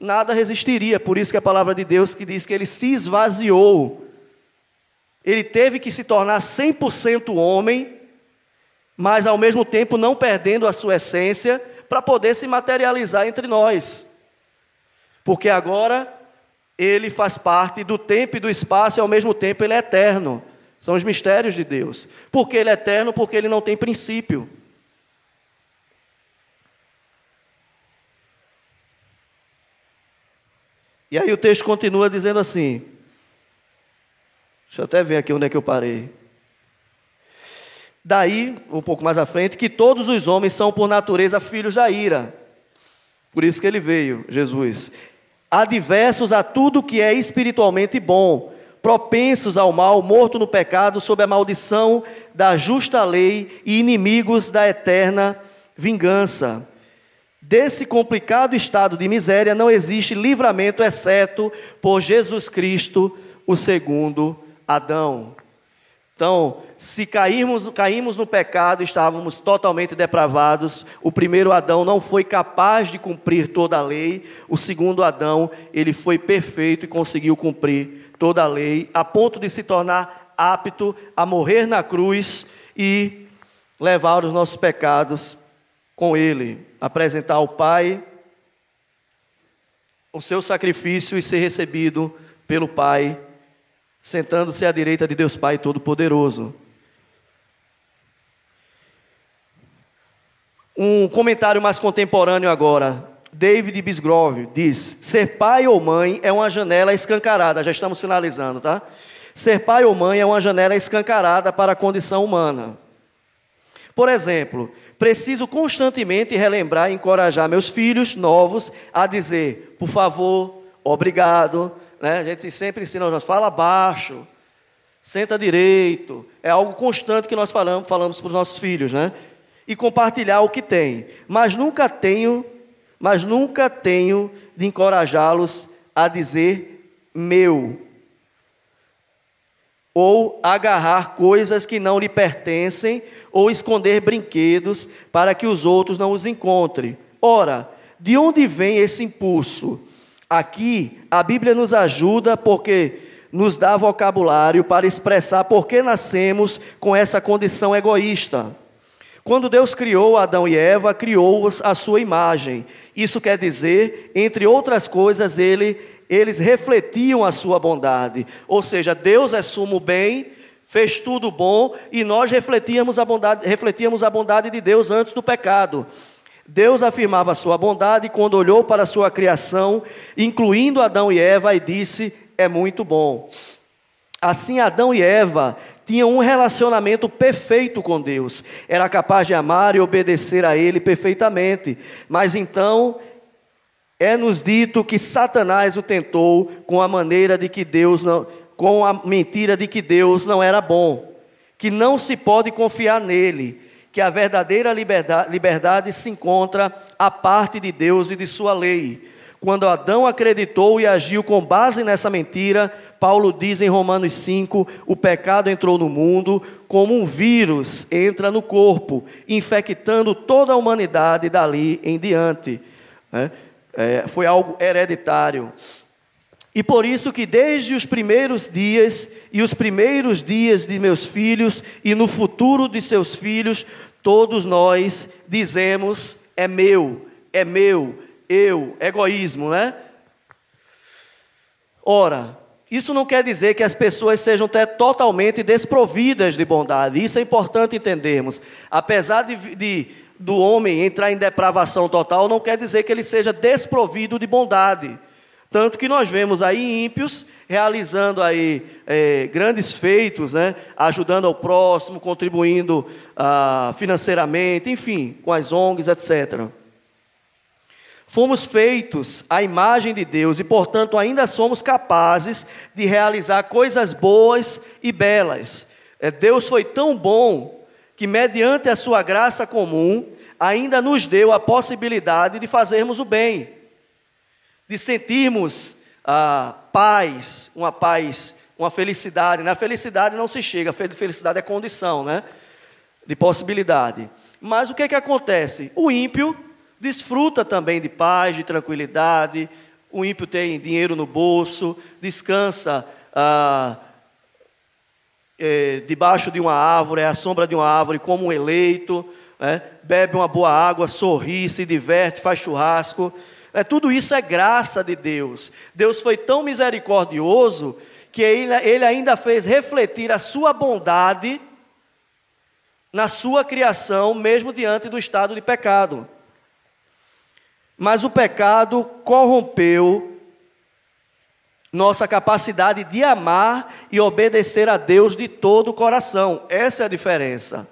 nada resistiria. Por isso que a palavra de Deus que diz que ele se esvaziou. Ele teve que se tornar 100% homem, mas ao mesmo tempo não perdendo a sua essência para poder se materializar entre nós. Porque agora ele faz parte do tempo e do espaço e ao mesmo tempo ele é eterno. São os mistérios de Deus. Por que ele é eterno? Porque ele não tem princípio. E aí o texto continua dizendo assim. Deixa eu até ver aqui onde é que eu parei. Daí, um pouco mais à frente, que todos os homens são por natureza filhos da ira. Por isso que ele veio, Jesus adversos a tudo que é espiritualmente bom, propensos ao mal, morto no pecado, sob a maldição da justa lei e inimigos da eterna vingança. Desse complicado estado de miséria não existe livramento, exceto por Jesus Cristo, o segundo Adão. Então, se cairmos, caímos no pecado, estávamos totalmente depravados. O primeiro Adão não foi capaz de cumprir toda a lei. O segundo Adão, ele foi perfeito e conseguiu cumprir toda a lei, a ponto de se tornar apto a morrer na cruz e levar os nossos pecados com ele, apresentar ao Pai o seu sacrifício e ser recebido pelo Pai, sentando-se à direita de Deus Pai Todo-Poderoso. Um comentário mais contemporâneo agora. David Bisgrove diz: Ser pai ou mãe é uma janela escancarada. Já estamos finalizando, tá? Ser pai ou mãe é uma janela escancarada para a condição humana. Por exemplo, preciso constantemente relembrar e encorajar meus filhos novos a dizer, por favor, obrigado. Né? A gente sempre ensina, nós fala baixo, senta direito. É algo constante que nós falamos, falamos para os nossos filhos, né? E compartilhar o que tem. Mas nunca tenho, mas nunca tenho de encorajá-los a dizer meu ou agarrar coisas que não lhe pertencem, ou esconder brinquedos para que os outros não os encontrem. Ora, de onde vem esse impulso? Aqui, a Bíblia nos ajuda porque nos dá vocabulário para expressar por que nascemos com essa condição egoísta. Quando Deus criou Adão e Eva, criou-os à sua imagem. Isso quer dizer, entre outras coisas, ele eles refletiam a sua bondade. Ou seja, Deus é sumo bem, fez tudo bom e nós refletíamos a bondade, refletíamos a bondade de Deus antes do pecado. Deus afirmava a sua bondade quando olhou para a sua criação, incluindo Adão e Eva, e disse: É muito bom. Assim, Adão e Eva tinham um relacionamento perfeito com Deus, era capaz de amar e obedecer a Ele perfeitamente, mas então é-nos dito que Satanás o tentou com a maneira de que Deus não, com a mentira de que Deus não era bom, que não se pode confiar nele, que a verdadeira liberdade, liberdade se encontra à parte de Deus e de sua lei. Quando Adão acreditou e agiu com base nessa mentira, Paulo diz em Romanos 5: o pecado entrou no mundo como um vírus entra no corpo, infectando toda a humanidade dali em diante. Né? é, foi algo hereditário. E por isso que desde os primeiros dias e os primeiros dias de meus filhos e no futuro de seus filhos, todos nós dizemos: é meu, é meu, eu, egoísmo, né? Ora, isso não quer dizer que as pessoas sejam totalmente desprovidas de bondade, isso é importante entendermos. Apesar de, de do homem entrar em depravação total não quer dizer que ele seja desprovido de bondade. Tanto que nós vemos aí ímpios realizando aí é, grandes feitos, né? ajudando ao próximo, contribuindo ah, financeiramente, enfim, com as ONGs, etc. Fomos feitos à imagem de Deus e, portanto, ainda somos capazes de realizar coisas boas e belas. É, Deus foi tão bom que, mediante a sua graça comum, ainda nos deu a possibilidade de fazermos o bem, de sentirmos a paz, uma paz, uma felicidade. Na felicidade não se chega, felicidade é condição, né? De possibilidade. Mas o que é que acontece? O ímpio desfruta também de paz, de tranquilidade. O ímpio tem dinheiro no bolso, descansa ah, é, debaixo de uma árvore, é a sombra de uma árvore, como um eleito, né? bebe uma boa água, sorri, se diverte, faz churrasco. É, tudo isso é graça de Deus. Deus foi tão misericordioso que ele, ele ainda fez refletir a sua bondade na sua criação, mesmo diante do estado de pecado. Mas o pecado corrompeu nossa capacidade de amar e obedecer a Deus de todo o coração. Essa é a diferença.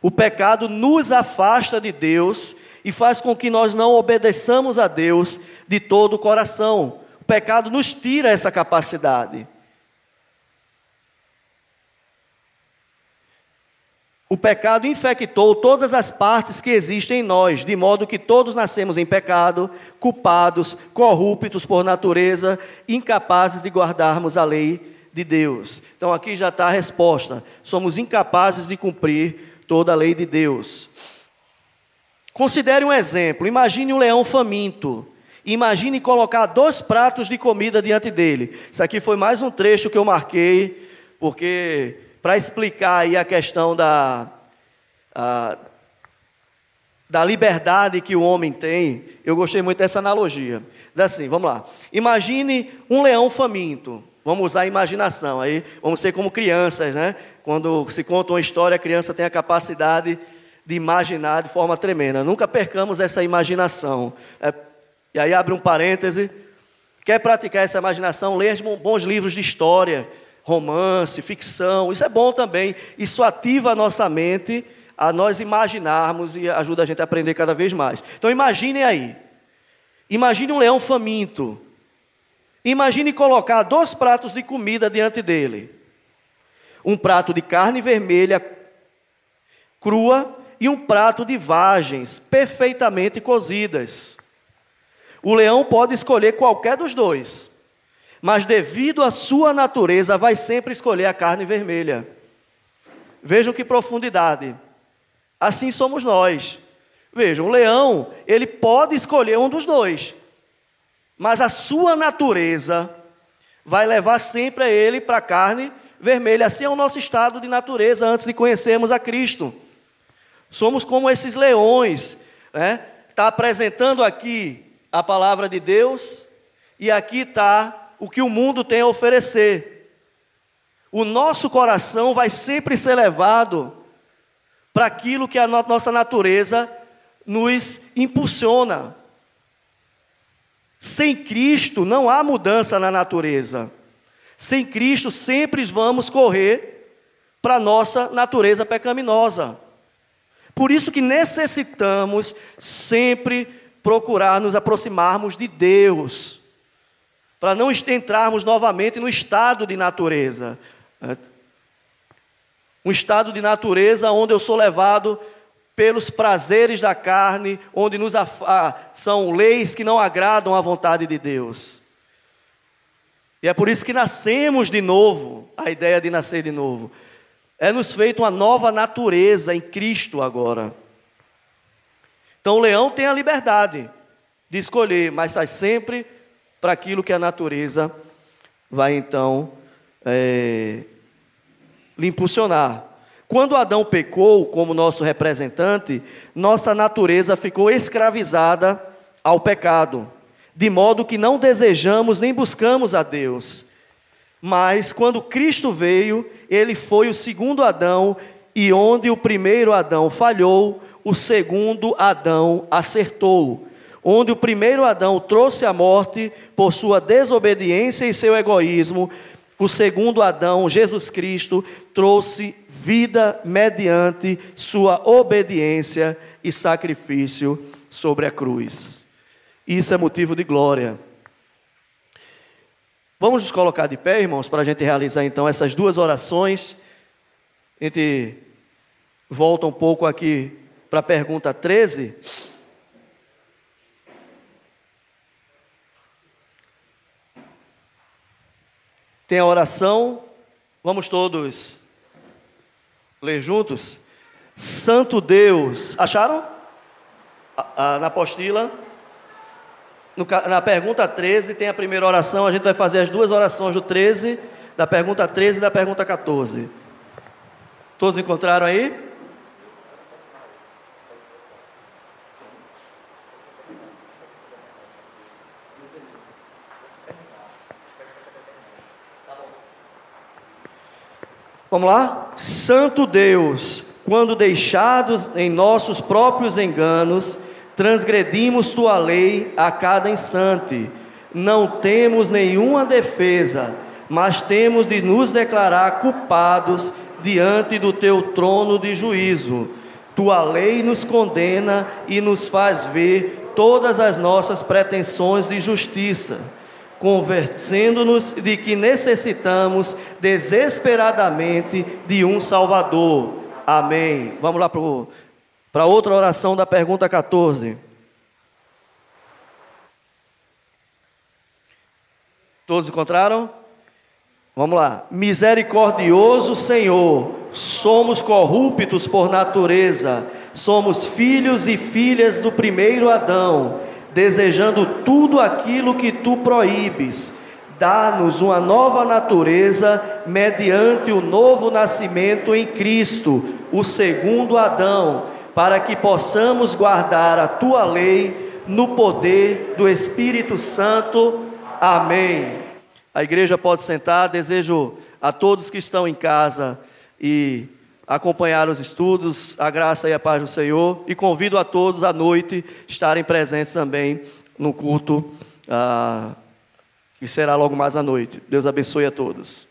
O pecado nos afasta de Deus e faz com que nós não obedeçamos a Deus de todo o coração. O pecado nos tira essa capacidade. O pecado infectou todas as partes que existem em nós, de modo que todos nascemos em pecado, culpados, corruptos por natureza, incapazes de guardarmos a lei de Deus. Então aqui já está a resposta: somos incapazes de cumprir toda a lei de Deus. Considere um exemplo: imagine um leão faminto. Imagine colocar dois pratos de comida diante dele. Isso aqui foi mais um trecho que eu marquei, porque para explicar aí a questão da, a, da liberdade que o homem tem, eu gostei muito dessa analogia. Diz assim, vamos lá. Imagine um leão faminto. Vamos usar a imaginação aí, vamos ser como crianças, né? Quando se conta uma história, a criança tem a capacidade de imaginar de forma tremenda. Nunca percamos essa imaginação. É, e aí abre um parêntese. Quer praticar essa imaginação? Leia bons livros de história, romance, ficção. Isso é bom também. Isso ativa a nossa mente a nós imaginarmos e ajuda a gente a aprender cada vez mais. Então imaginem aí. Imagine um leão faminto. Imagine colocar dois pratos de comida diante dele. Um prato de carne vermelha crua e um prato de vagens perfeitamente cozidas. O leão pode escolher qualquer dos dois, mas devido à sua natureza, vai sempre escolher a carne vermelha. Vejam que profundidade. Assim somos nós. Vejam, o leão, ele pode escolher um dos dois, mas a sua natureza vai levar sempre a ele para a carne vermelha. Assim é o nosso estado de natureza antes de conhecermos a Cristo. Somos como esses leões, né? Está apresentando aqui a palavra de Deus e aqui está o que o mundo tem a oferecer. O nosso coração vai sempre ser levado para aquilo que a nossa natureza nos impulsiona. Sem Cristo não há mudança na natureza. Sem Cristo sempre vamos correr para a nossa natureza pecaminosa. Por isso que necessitamos sempre procurar nos aproximarmos de Deus, para não entrarmos novamente no estado de natureza. Um estado de natureza onde eu sou levado pelos prazeres da carne, onde nos são leis que não agradam à vontade de Deus. E é por isso que nascemos de novo, a ideia de nascer de novo. É nos feito uma nova natureza em Cristo agora. Então o leão tem a liberdade de escolher, mas sai sempre para aquilo que a natureza vai então é, lhe impulsionar. Quando Adão pecou como nosso representante, nossa natureza ficou escravizada ao pecado, de modo que não desejamos nem buscamos a Deus. Mas quando Cristo veio, ele foi o segundo Adão, e onde o primeiro Adão falhou, o segundo Adão acertou. Onde o primeiro Adão trouxe a morte por sua desobediência e seu egoísmo, o segundo Adão, Jesus Cristo, trouxe vida mediante sua obediência e sacrifício sobre a cruz. Isso é motivo de glória. Vamos nos colocar de pé, irmãos, para a gente realizar então essas duas orações. A gente volta um pouco aqui para a pergunta 13. Tem a oração, vamos todos ler juntos? Santo Deus, acharam? na apostila? No, na pergunta 13 tem a primeira oração, a gente vai fazer as duas orações do 13, da pergunta 13 e da pergunta 14. Todos encontraram aí? Vamos lá? Santo Deus, quando deixados em nossos próprios enganos, transgredimos tua lei a cada instante. Não temos nenhuma defesa, mas temos de nos declarar culpados diante do teu trono de juízo. Tua lei nos condena e nos faz ver todas as nossas pretensões de justiça, convencendo-nos de que necessitamos desesperadamente de um Salvador. Amém. Vamos lá para outra oração da pergunta 14. Todos encontraram? Vamos lá. Misericordioso Senhor, somos corruptos por natureza, somos filhos e filhas do primeiro Adão, desejando tudo aquilo que tu proíbes. Dá-nos uma nova natureza mediante o novo nascimento em Cristo, o segundo Adão, para que possamos guardar a tua lei no poder do Espírito Santo. Amém. A igreja pode sentar. Desejo a todos que estão em casa e acompanhar os estudos, a graça e a paz do Senhor. E convido a todos à noite estarem presentes também no culto ah, que será logo mais à noite. Deus abençoe a todos.